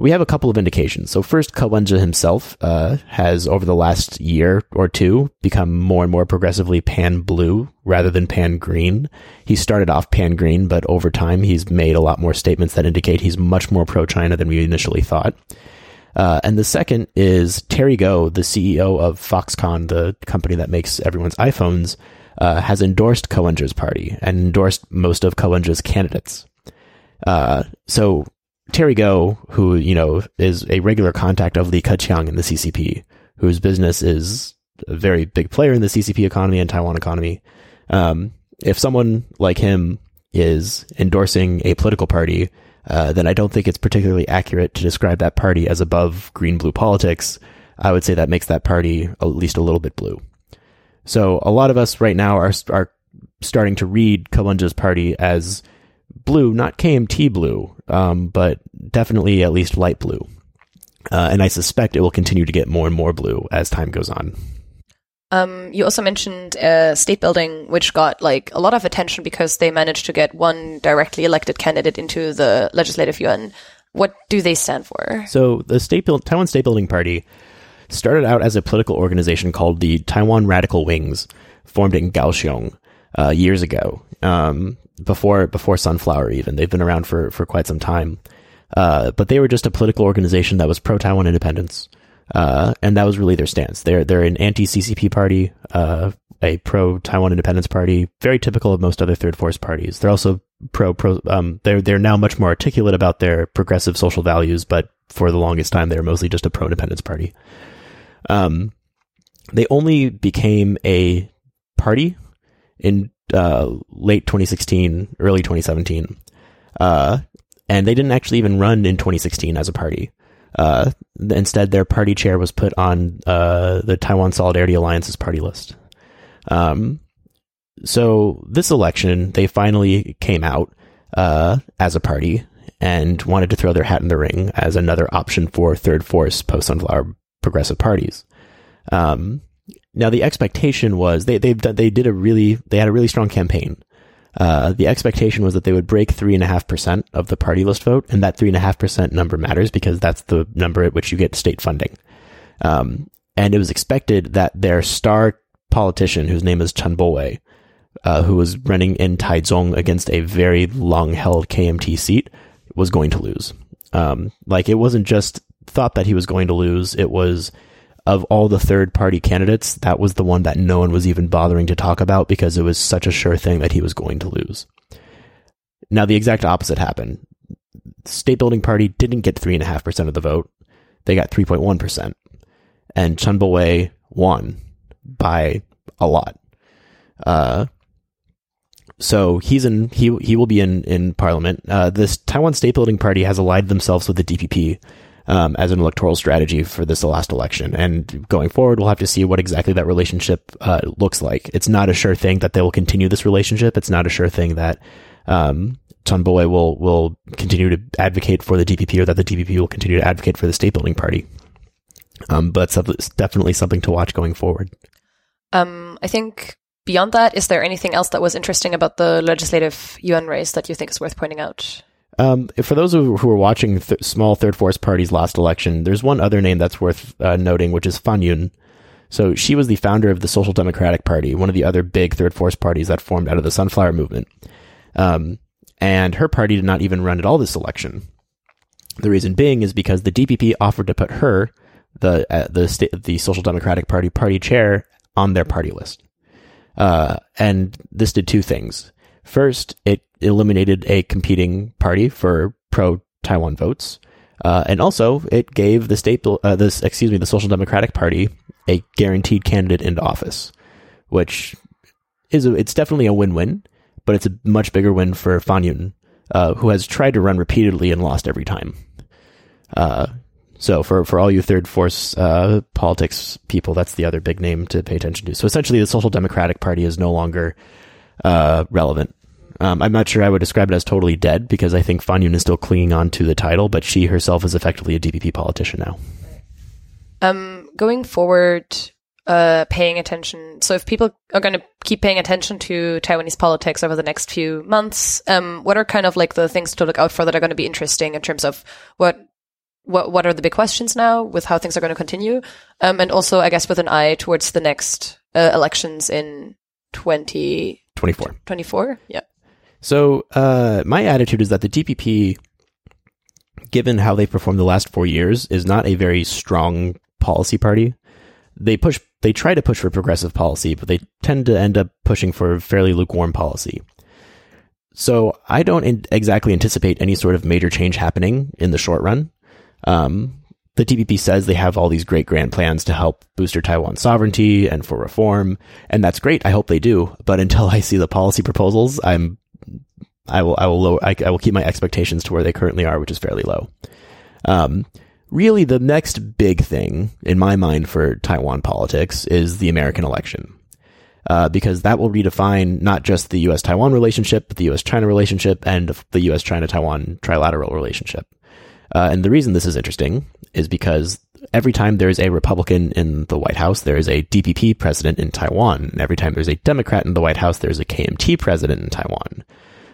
we have a couple of indications. So first, Ko himself uh, has, over the last year or two, become more and more progressively pan-blue rather than pan-green. He started off pan-green, but over time he's made a lot more statements that indicate he's much more pro-China than we initially thought. Uh, and the second is Terry Gou, the CEO of Foxconn, the company that makes everyone's iPhones, uh, has endorsed Ko party and endorsed most of Ko candidates. Uh, so Terry Gou, who, you know, is a regular contact of Li Keqiang in the CCP, whose business is a very big player in the CCP economy and Taiwan economy. Um, if someone like him is endorsing a political party, uh, then I don't think it's particularly accurate to describe that party as above green blue politics. I would say that makes that party at least a little bit blue. So a lot of us right now are are starting to read Ko Wen-je's party as blue, not KMT blue, um, but definitely at least light blue. Uh, and I suspect it will continue to get more and more blue as time goes on. Um, you also mentioned uh, state building, which got like a lot of attention because they managed to get one directly elected candidate into the legislative yuan. What do they stand for? So the state build, Taiwan State Building Party started out as a political organization called the Taiwan Radical Wings, formed in Kaohsiung uh, years ago, um, before before Sunflower. Even they've been around for for quite some time, uh, but they were just a political organization that was pro Taiwan independence. Uh, and that was really their stance. They're they're an anti CCP party, uh, a pro Taiwan independence party, very typical of most other third force parties. They're also pro pro. Um, they're they're now much more articulate about their progressive social values, but for the longest time they were mostly just a pro independence party. Um, they only became a party in uh, late 2016, early 2017, uh, and they didn't actually even run in 2016 as a party. Uh, instead, their party chair was put on uh, the Taiwan Solidarity Alliance's party list. Um, so this election, they finally came out uh, as a party and wanted to throw their hat in the ring as another option for third force post sunflower progressive parties. Um, now the expectation was they they they did a really they had a really strong campaign. Uh, the expectation was that they would break three and a half percent of the party list vote, and that three and a half percent number matters because that's the number at which you get state funding. Um, and it was expected that their star politician, whose name is Chen Bo-wei, uh, who was running in Taichung against a very long-held KMT seat, was going to lose. Um, like it wasn't just thought that he was going to lose; it was of all the third party candidates, that was the one that no one was even bothering to talk about because it was such a sure thing that he was going to lose. Now, the exact opposite happened. State Building Party didn't get 3.5% of the vote. They got 3.1%. And Chen Bo-wei won by a lot. Uh, so he's in, he, he will be in, in parliament. Uh, this Taiwan State Building Party has allied themselves with the DPP, um, as an electoral strategy for this last election. And going forward, we'll have to see what exactly that relationship uh, looks like. It's not a sure thing that they will continue this relationship. It's not a sure thing that um, Chen will will continue to advocate for the DPP or that the DPP will continue to advocate for the state building party. Um, but it's definitely something to watch going forward. Um, I think beyond that, is there anything else that was interesting about the legislative Yuan race that you think is worth pointing out? Um, for those who, are watching th- small third force parties last election, there's one other name that's worth uh, noting, which is Fan Yun. So she was the founder of the Social Democratic Party, one of the other big third force parties that formed out of the Sunflower Movement. Um, and her party did not even run at all this election. The reason being is because the DPP offered to put her, the uh, the sta- the Social Democratic Party party chair, on their party list. Uh, and this did two things. First, it eliminated a competing party for pro Taiwan votes. Uh, and also, it gave the state, uh, this, excuse me, the Social Democratic Party a guaranteed candidate into office, which is a, it's definitely a win-win, but it's a much bigger win for Fan Yun, uh, who has tried to run repeatedly and lost every time. Uh, so for, for all you third force uh, politics people, that's the other big name to pay attention to. So essentially, the Social Democratic Party is no longer uh, relevant um, I'm not sure I would describe it as totally dead because I think Fan Yun is still clinging on to the title, but she herself is effectively a DPP politician now. Um, going forward, uh, paying attention. So if people are going to keep paying attention to Taiwanese politics over the next few months, um, what are kind of like the things to look out for that are going to be interesting in terms of what what what are the big questions now with how things are going to continue, um, and also I guess with an eye towards the next uh, elections in 2024. 24, yeah. So uh, my attitude is that the DPP, given how they performed the last four years, is not a very strong policy party. They push, they try to push for progressive policy, but they tend to end up pushing for fairly lukewarm policy. So I don't in- exactly anticipate any sort of major change happening in the short run. Um, the TPP says they have all these great grand plans to help booster Taiwan sovereignty and for reform, and that's great. I hope they do. But until I see the policy proposals, I'm I will I will lower, I, I, will keep my expectations to where they currently are, which is fairly low. Um, really, the next big thing in my mind for Taiwan politics is the American election. Uh, because that will redefine not just the U.S. Taiwan relationship, but the U.S. China relationship and the U.S. China Taiwan trilateral relationship. Uh, and the reason this is interesting is because every time there's a Republican in the White House, there is a DPP president in Taiwan. And every time there's a Democrat in the White House, there's a KMT president in Taiwan.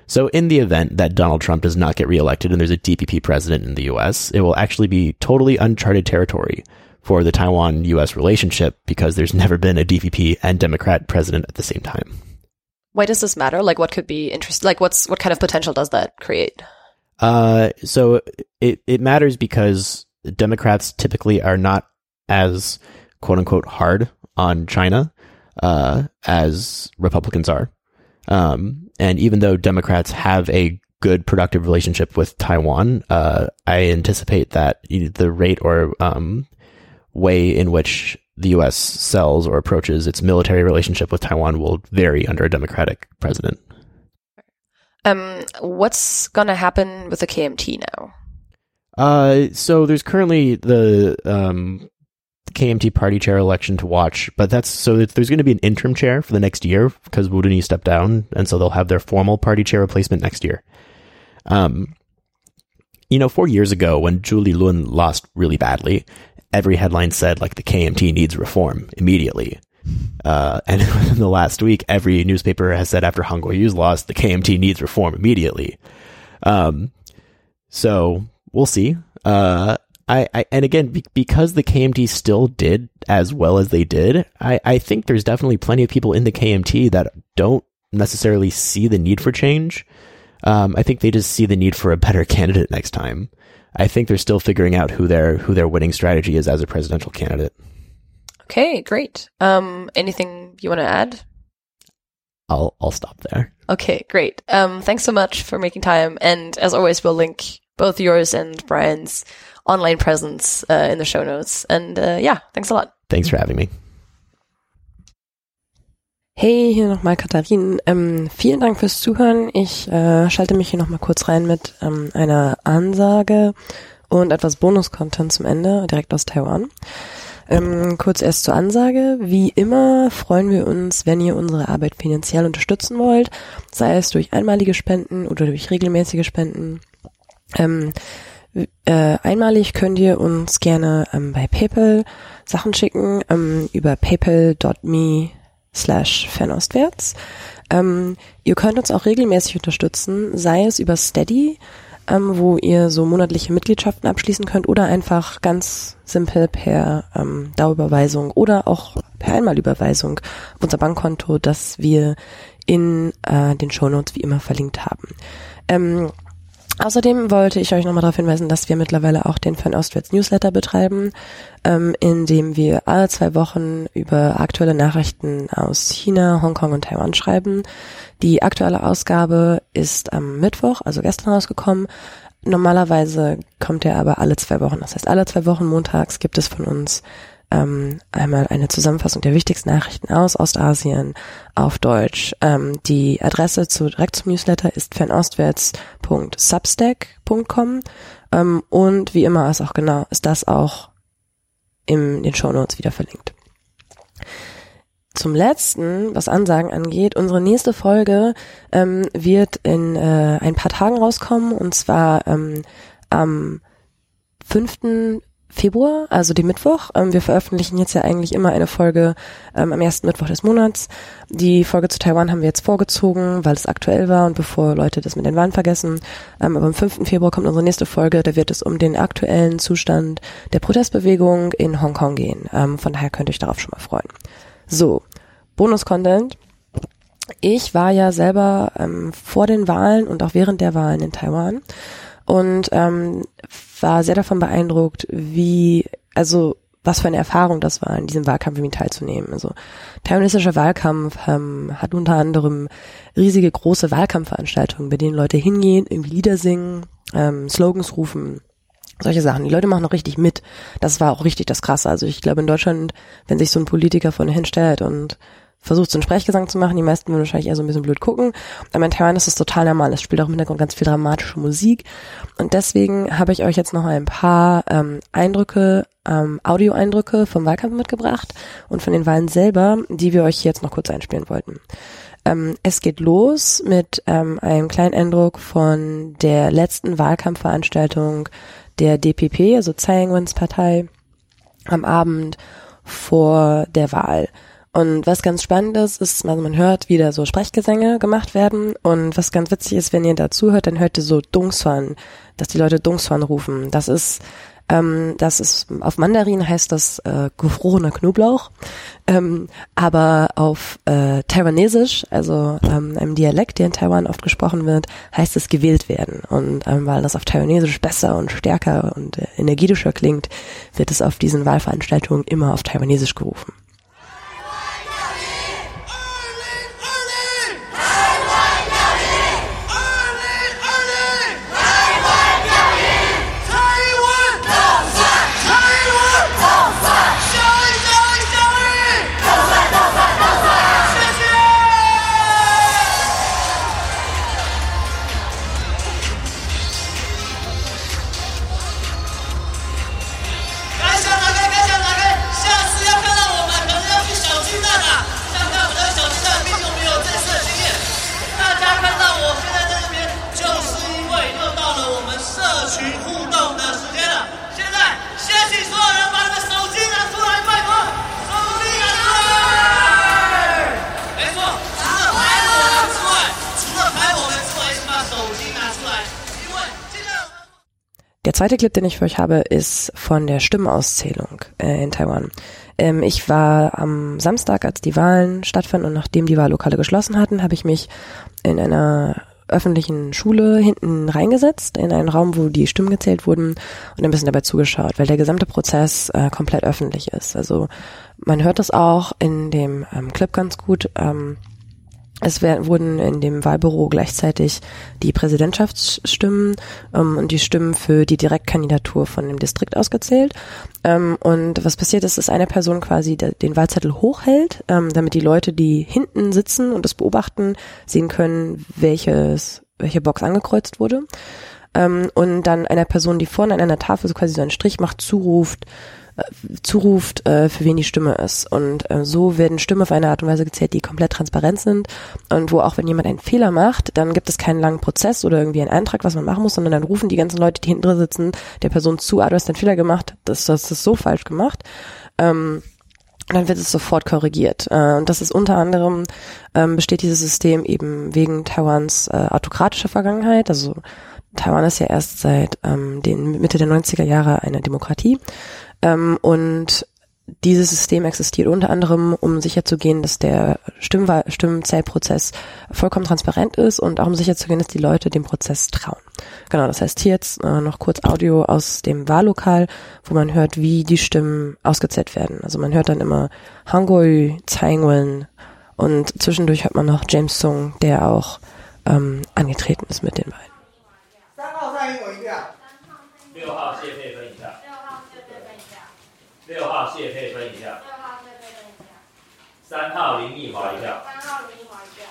So in the event that Donald Trump does not get reelected and there's a DPP president in the US, it will actually be totally uncharted territory for the Taiwan US relationship because there's never been a DPP and Democrat president at the same time. Why does this matter? Like what could be interesting? like what's what kind of potential does that create? Uh so it it matters because Democrats typically are not as quote unquote hard on China uh as Republicans are. Um and even though Democrats have a good productive relationship with Taiwan, uh I anticipate that the rate or um way in which the U.S. sells or approaches its military relationship with Taiwan will vary under a Democratic president. Um, what's going to happen with the KMT now? Uh, so there's currently the um, KMT party chair election to watch, but that's so there's going to be an interim chair for the next year because Wu Den-yih stepped down, and so they'll have their formal party chair replacement next year. Um, you know, four years ago when Chu Li-luan lost really badly, every headline said like the KMT needs reform immediately. Uh, and in the last week, every newspaper has said after Han Kuo-yu's loss, the KMT needs reform immediately. Um, so we'll see. Uh, I, I, and again, be, because the KMT still did as well as they did, I, I think there's definitely plenty of people in the KMT that don't necessarily see the need for change. Um, I think they just see the need for a better candidate next time. I think they're still figuring out who their who their winning strategy is as a presidential candidate. Okay, great. Um, anything you want to add? I'll I'll stop there. Okay, great. Um, thanks so much for making time, and as always, we'll link both yours and Brian's online presence uh, in the show notes. And uh, yeah, thanks a lot. Thanks for having me. Hey, hier nochmal Katharin. Ähm, vielen Dank fürs Zuhören. Ich äh, schalte mich hier nochmal kurz rein mit ähm, einer Ansage und etwas Bonus-Content zum Ende, direkt aus Taiwan. Ähm, kurz erst zur Ansage. Wie immer freuen wir uns, wenn ihr unsere Arbeit finanziell unterstützen wollt, sei es durch einmalige Spenden oder durch regelmäßige Spenden. Ähm, äh, einmalig könnt ihr uns gerne ähm, bei PayPal Sachen schicken ähm, über paypal.me slash fernostwärts. Ähm, ihr könnt uns auch regelmäßig unterstützen, sei es über Steady, ähm, wo ihr so monatliche Mitgliedschaften abschließen könnt oder einfach ganz simpel per ähm, Dauerüberweisung oder auch per Einmalüberweisung auf unser Bankkonto, das wir in äh, den Shownotes wie immer verlinkt haben. Ähm, Außerdem wollte ich euch nochmal darauf hinweisen, dass wir mittlerweile auch den Fernostwärts Newsletter betreiben, ähm, in dem wir alle zwei Wochen über aktuelle Nachrichten aus China, Hongkong und Taiwan schreiben. Die aktuelle Ausgabe ist am Mittwoch, also gestern rausgekommen. Normalerweise kommt er aber alle zwei Wochen. Das heißt, alle zwei Wochen montags gibt es von uns ähm, einmal eine Zusammenfassung der wichtigsten Nachrichten aus Ostasien auf Deutsch. Ähm, die Adresse zu direkt zum Newsletter ist fernostwärts.substack.com ähm, und wie immer ist auch genau, ist das auch in den Show Notes wieder verlinkt. Zum letzten, was Ansagen angeht, unsere nächste Folge ähm, wird in äh, ein paar Tagen rauskommen und zwar ähm, am 5. Februar, also dem Mittwoch. Ähm, wir veröffentlichen jetzt ja eigentlich immer eine Folge ähm, am ersten Mittwoch des Monats. Die Folge zu Taiwan haben wir jetzt vorgezogen, weil es aktuell war und bevor Leute das mit den Wahlen vergessen. Ähm, aber am 5. Februar kommt unsere nächste Folge, da wird es um den aktuellen Zustand der Protestbewegung in Hongkong gehen. Ähm, von daher könnt ihr euch darauf schon mal freuen. So, Bonus-Content. Ich war ja selber ähm, vor den Wahlen und auch während der Wahlen in Taiwan und ähm, war sehr davon beeindruckt, wie, also was für eine Erfahrung das war, in diesem Wahlkampf irgendwie teilzunehmen. Also taiwanesischer Wahlkampf ähm, hat unter anderem riesige große Wahlkampfveranstaltungen, bei denen Leute hingehen, irgendwie Lieder singen, ähm, Slogans rufen, solche Sachen. Die Leute machen noch richtig mit. Das war auch richtig das Krasse. Also ich glaube in Deutschland, wenn sich so ein Politiker vorne hinstellt und versucht, so einen Sprechgesang zu machen. Die meisten würden wahrscheinlich eher so ein bisschen blöd gucken. Aber in Taiwan ist es total normal. Es spielt auch im Hintergrund ganz viel dramatische Musik. Und deswegen habe ich euch jetzt noch ein paar ähm, Eindrücke, ähm, Audio-Eindrücke vom Wahlkampf mitgebracht und von den Wahlen selber, die wir euch jetzt noch kurz einspielen wollten. Ähm, es geht los mit ähm, einem kleinen Eindruck von der letzten Wahlkampfveranstaltung der DPP, also Tsai Ing-wens Partei am Abend vor der Wahl. Und was ganz spannend ist, ist, also man hört, wie da so Sprechgesänge gemacht werden. Und was ganz witzig ist, wenn ihr dazu hört, dann hört ihr so Dungswan, dass die Leute Dungswan rufen. Das ist ähm, das ist auf Mandarin heißt das äh, gefrorener Knoblauch, ähm, aber auf äh, Taiwanesisch, also ähm, einem Dialekt, der in Taiwan oft gesprochen wird, heißt es gewählt werden. Und ähm, weil das auf Taiwanesisch besser und stärker und äh, energetischer klingt, wird es auf diesen Wahlveranstaltungen immer auf Taiwanesisch gerufen. Der zweite Clip, den ich für euch habe, ist von der Stimmauszählung äh, in Taiwan. Ähm, ich war am Samstag, als die Wahlen stattfanden und nachdem die Wahllokale geschlossen hatten, habe ich mich in einer öffentlichen Schule hinten reingesetzt, in einen Raum, wo die Stimmen gezählt wurden und ein bisschen dabei zugeschaut, weil der gesamte Prozess äh, komplett öffentlich ist. Also man hört das auch in dem ähm, Clip ganz gut. Ähm, es werden, wurden in dem Wahlbüro gleichzeitig die Präsidentschaftsstimmen ähm, und die Stimmen für die Direktkandidatur von dem Distrikt ausgezählt. Ähm, und was passiert ist, dass eine Person quasi den Wahlzettel hochhält, ähm, damit die Leute, die hinten sitzen und das beobachten, sehen können, welches, welche Box angekreuzt wurde. Ähm, und dann einer Person, die vorne an einer Tafel so quasi so einen Strich macht, zuruft, zuruft, äh, für wen die Stimme ist. Und äh, so werden Stimmen auf eine Art und Weise gezählt, die komplett transparent sind und wo auch wenn jemand einen Fehler macht, dann gibt es keinen langen Prozess oder irgendwie einen Eintrag, was man machen muss, sondern dann rufen die ganzen Leute, die hinten drin sitzen, der Person zu, ah, du hast einen Fehler gemacht, das, das ist so falsch gemacht. Ähm, dann wird es sofort korrigiert. Äh, und das ist unter anderem, ähm, besteht dieses System eben wegen Taiwans äh, autokratischer Vergangenheit. Also Taiwan ist ja erst seit ähm, den Mitte der 90er Jahre eine Demokratie. Ähm, und dieses System existiert unter anderem, um sicherzugehen, dass der Stimmwahl vollkommen transparent ist und auch um sicherzugehen, dass die Leute dem Prozess trauen. Genau, das heißt hier jetzt äh, noch kurz Audio aus dem Wahllokal, wo man hört, wie die Stimmen ausgezählt werden. Also man hört dann immer Hangul, Tsai und zwischendurch hört man noch James Sung, der auch ähm, angetreten ist mit den beiden. 六号谢佩芬一下。三号林奕华一票。三号林奕华一票。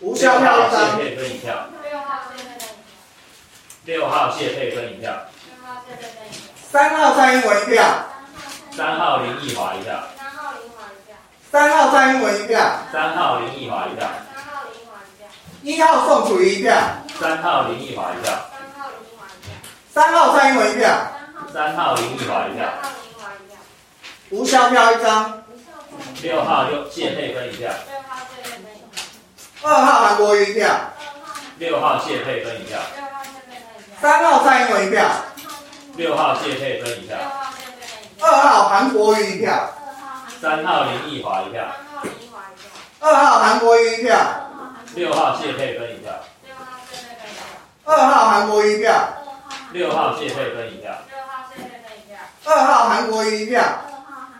无效票一张。谢佩芬一票。六号谢佩芬一票。六号谢佩芬一票。三号蔡英文一票。三号林奕华一票。三号林奕华一票。三号蔡英文一票。三号林奕华一票。三号林奕华一票。一号宋楚瑜一票。三号林奕华一票。三号林奕华一票。三号蔡英文一票。三号林奕华一票。无效票一张。六号六谢佩芬一票。二号韩国瑜一票。六号谢佩芬一票。三号蔡英文一票。六号谢佩芬一票。二号韩国瑜一票。三号林奕华一票。二号韩国瑜一票。六号谢佩芬一票。二号韩国瑜一票。六号谢佩芬一票。二号韩国瑜一票。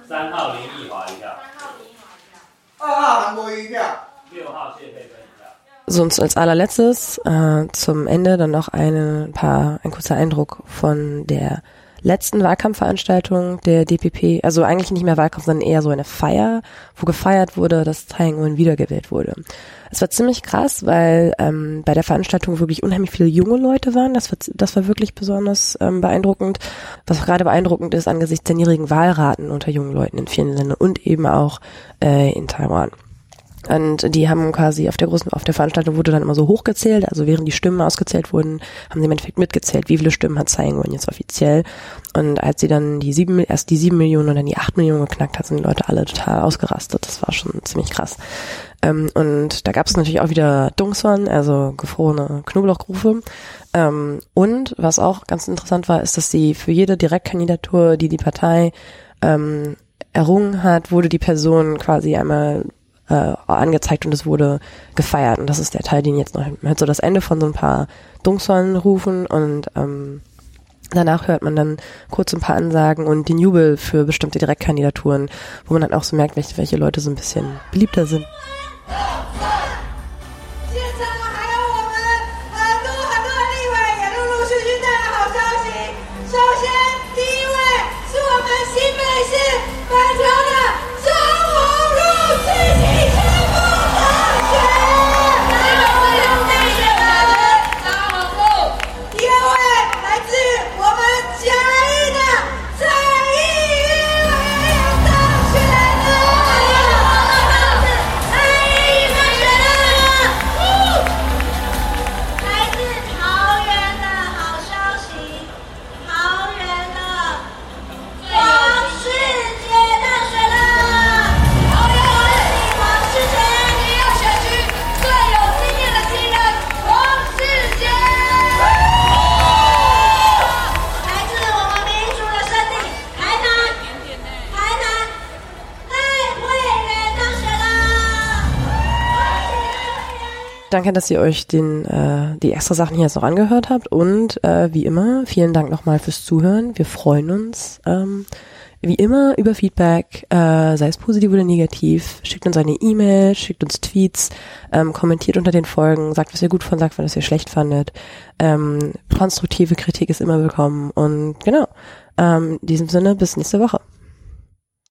三号林奕华一票，二号韩国瑜一票，六号谢佩芬一票。Sonst als allerletztes äh, zum Ende dann noch eine paar ein kurzer Eindruck von der letzten Wahlkampfveranstaltung der DPP, also eigentlich nicht mehr Wahlkampf, sondern eher so eine Feier, wo gefeiert wurde, dass Tsai Ing-wen wiedergewählt wurde. Es war ziemlich krass, weil ähm, bei der Veranstaltung wirklich unheimlich viele junge Leute waren. Das war, das war wirklich besonders ähm, beeindruckend. Was gerade beeindruckend ist angesichts der niedrigen Wahlraten unter jungen Leuten in vielen Ländern und eben auch äh, in Taiwan. Und die haben quasi auf der großen, auf der Veranstaltung wurde dann immer so hochgezählt, also während die Stimmen ausgezählt wurden, haben sie im Endeffekt mitgezählt, wie viele Stimmen hat Tsai Ing-wen jetzt offiziell. Und als sie dann die sieben, erst die sieben Millionen und dann die acht Millionen geknackt hat, sind die Leute alle total ausgerastet. Das war schon ziemlich krass. Ähm, und da gab es natürlich auch wieder Dungswan, also gefrorene Knoblauchrufe. Ähm, und was auch ganz interessant war, ist, dass sie für jede Direktkandidatur, die die Partei ähm, errungen hat, wurde die Person quasi einmal äh, angezeigt und es wurde gefeiert. Und das ist der Teil, den jetzt noch hört so das Ende von so ein paar Dungswan rufen und ähm, danach hört man dann kurz ein paar Ansagen und den Jubel für bestimmte Direktkandidaturen, wo man dann auch so merkt, welche, welche Leute so ein bisschen beliebter sind. 现 Danke, dass ihr euch den, äh, die extra Sachen hier jetzt noch angehört habt. Und äh, wie immer, vielen Dank nochmal fürs Zuhören. Wir freuen uns. Ähm, wie immer über Feedback, äh, sei es positiv oder negativ. Schickt uns eine E-Mail, schickt uns Tweets, ähm, kommentiert unter den Folgen, sagt, was ihr gut fandet, sagt, was ihr schlecht fandet. Ähm, konstruktive Kritik ist immer willkommen. Und genau, ähm, in diesem Sinne, bis nächste Woche.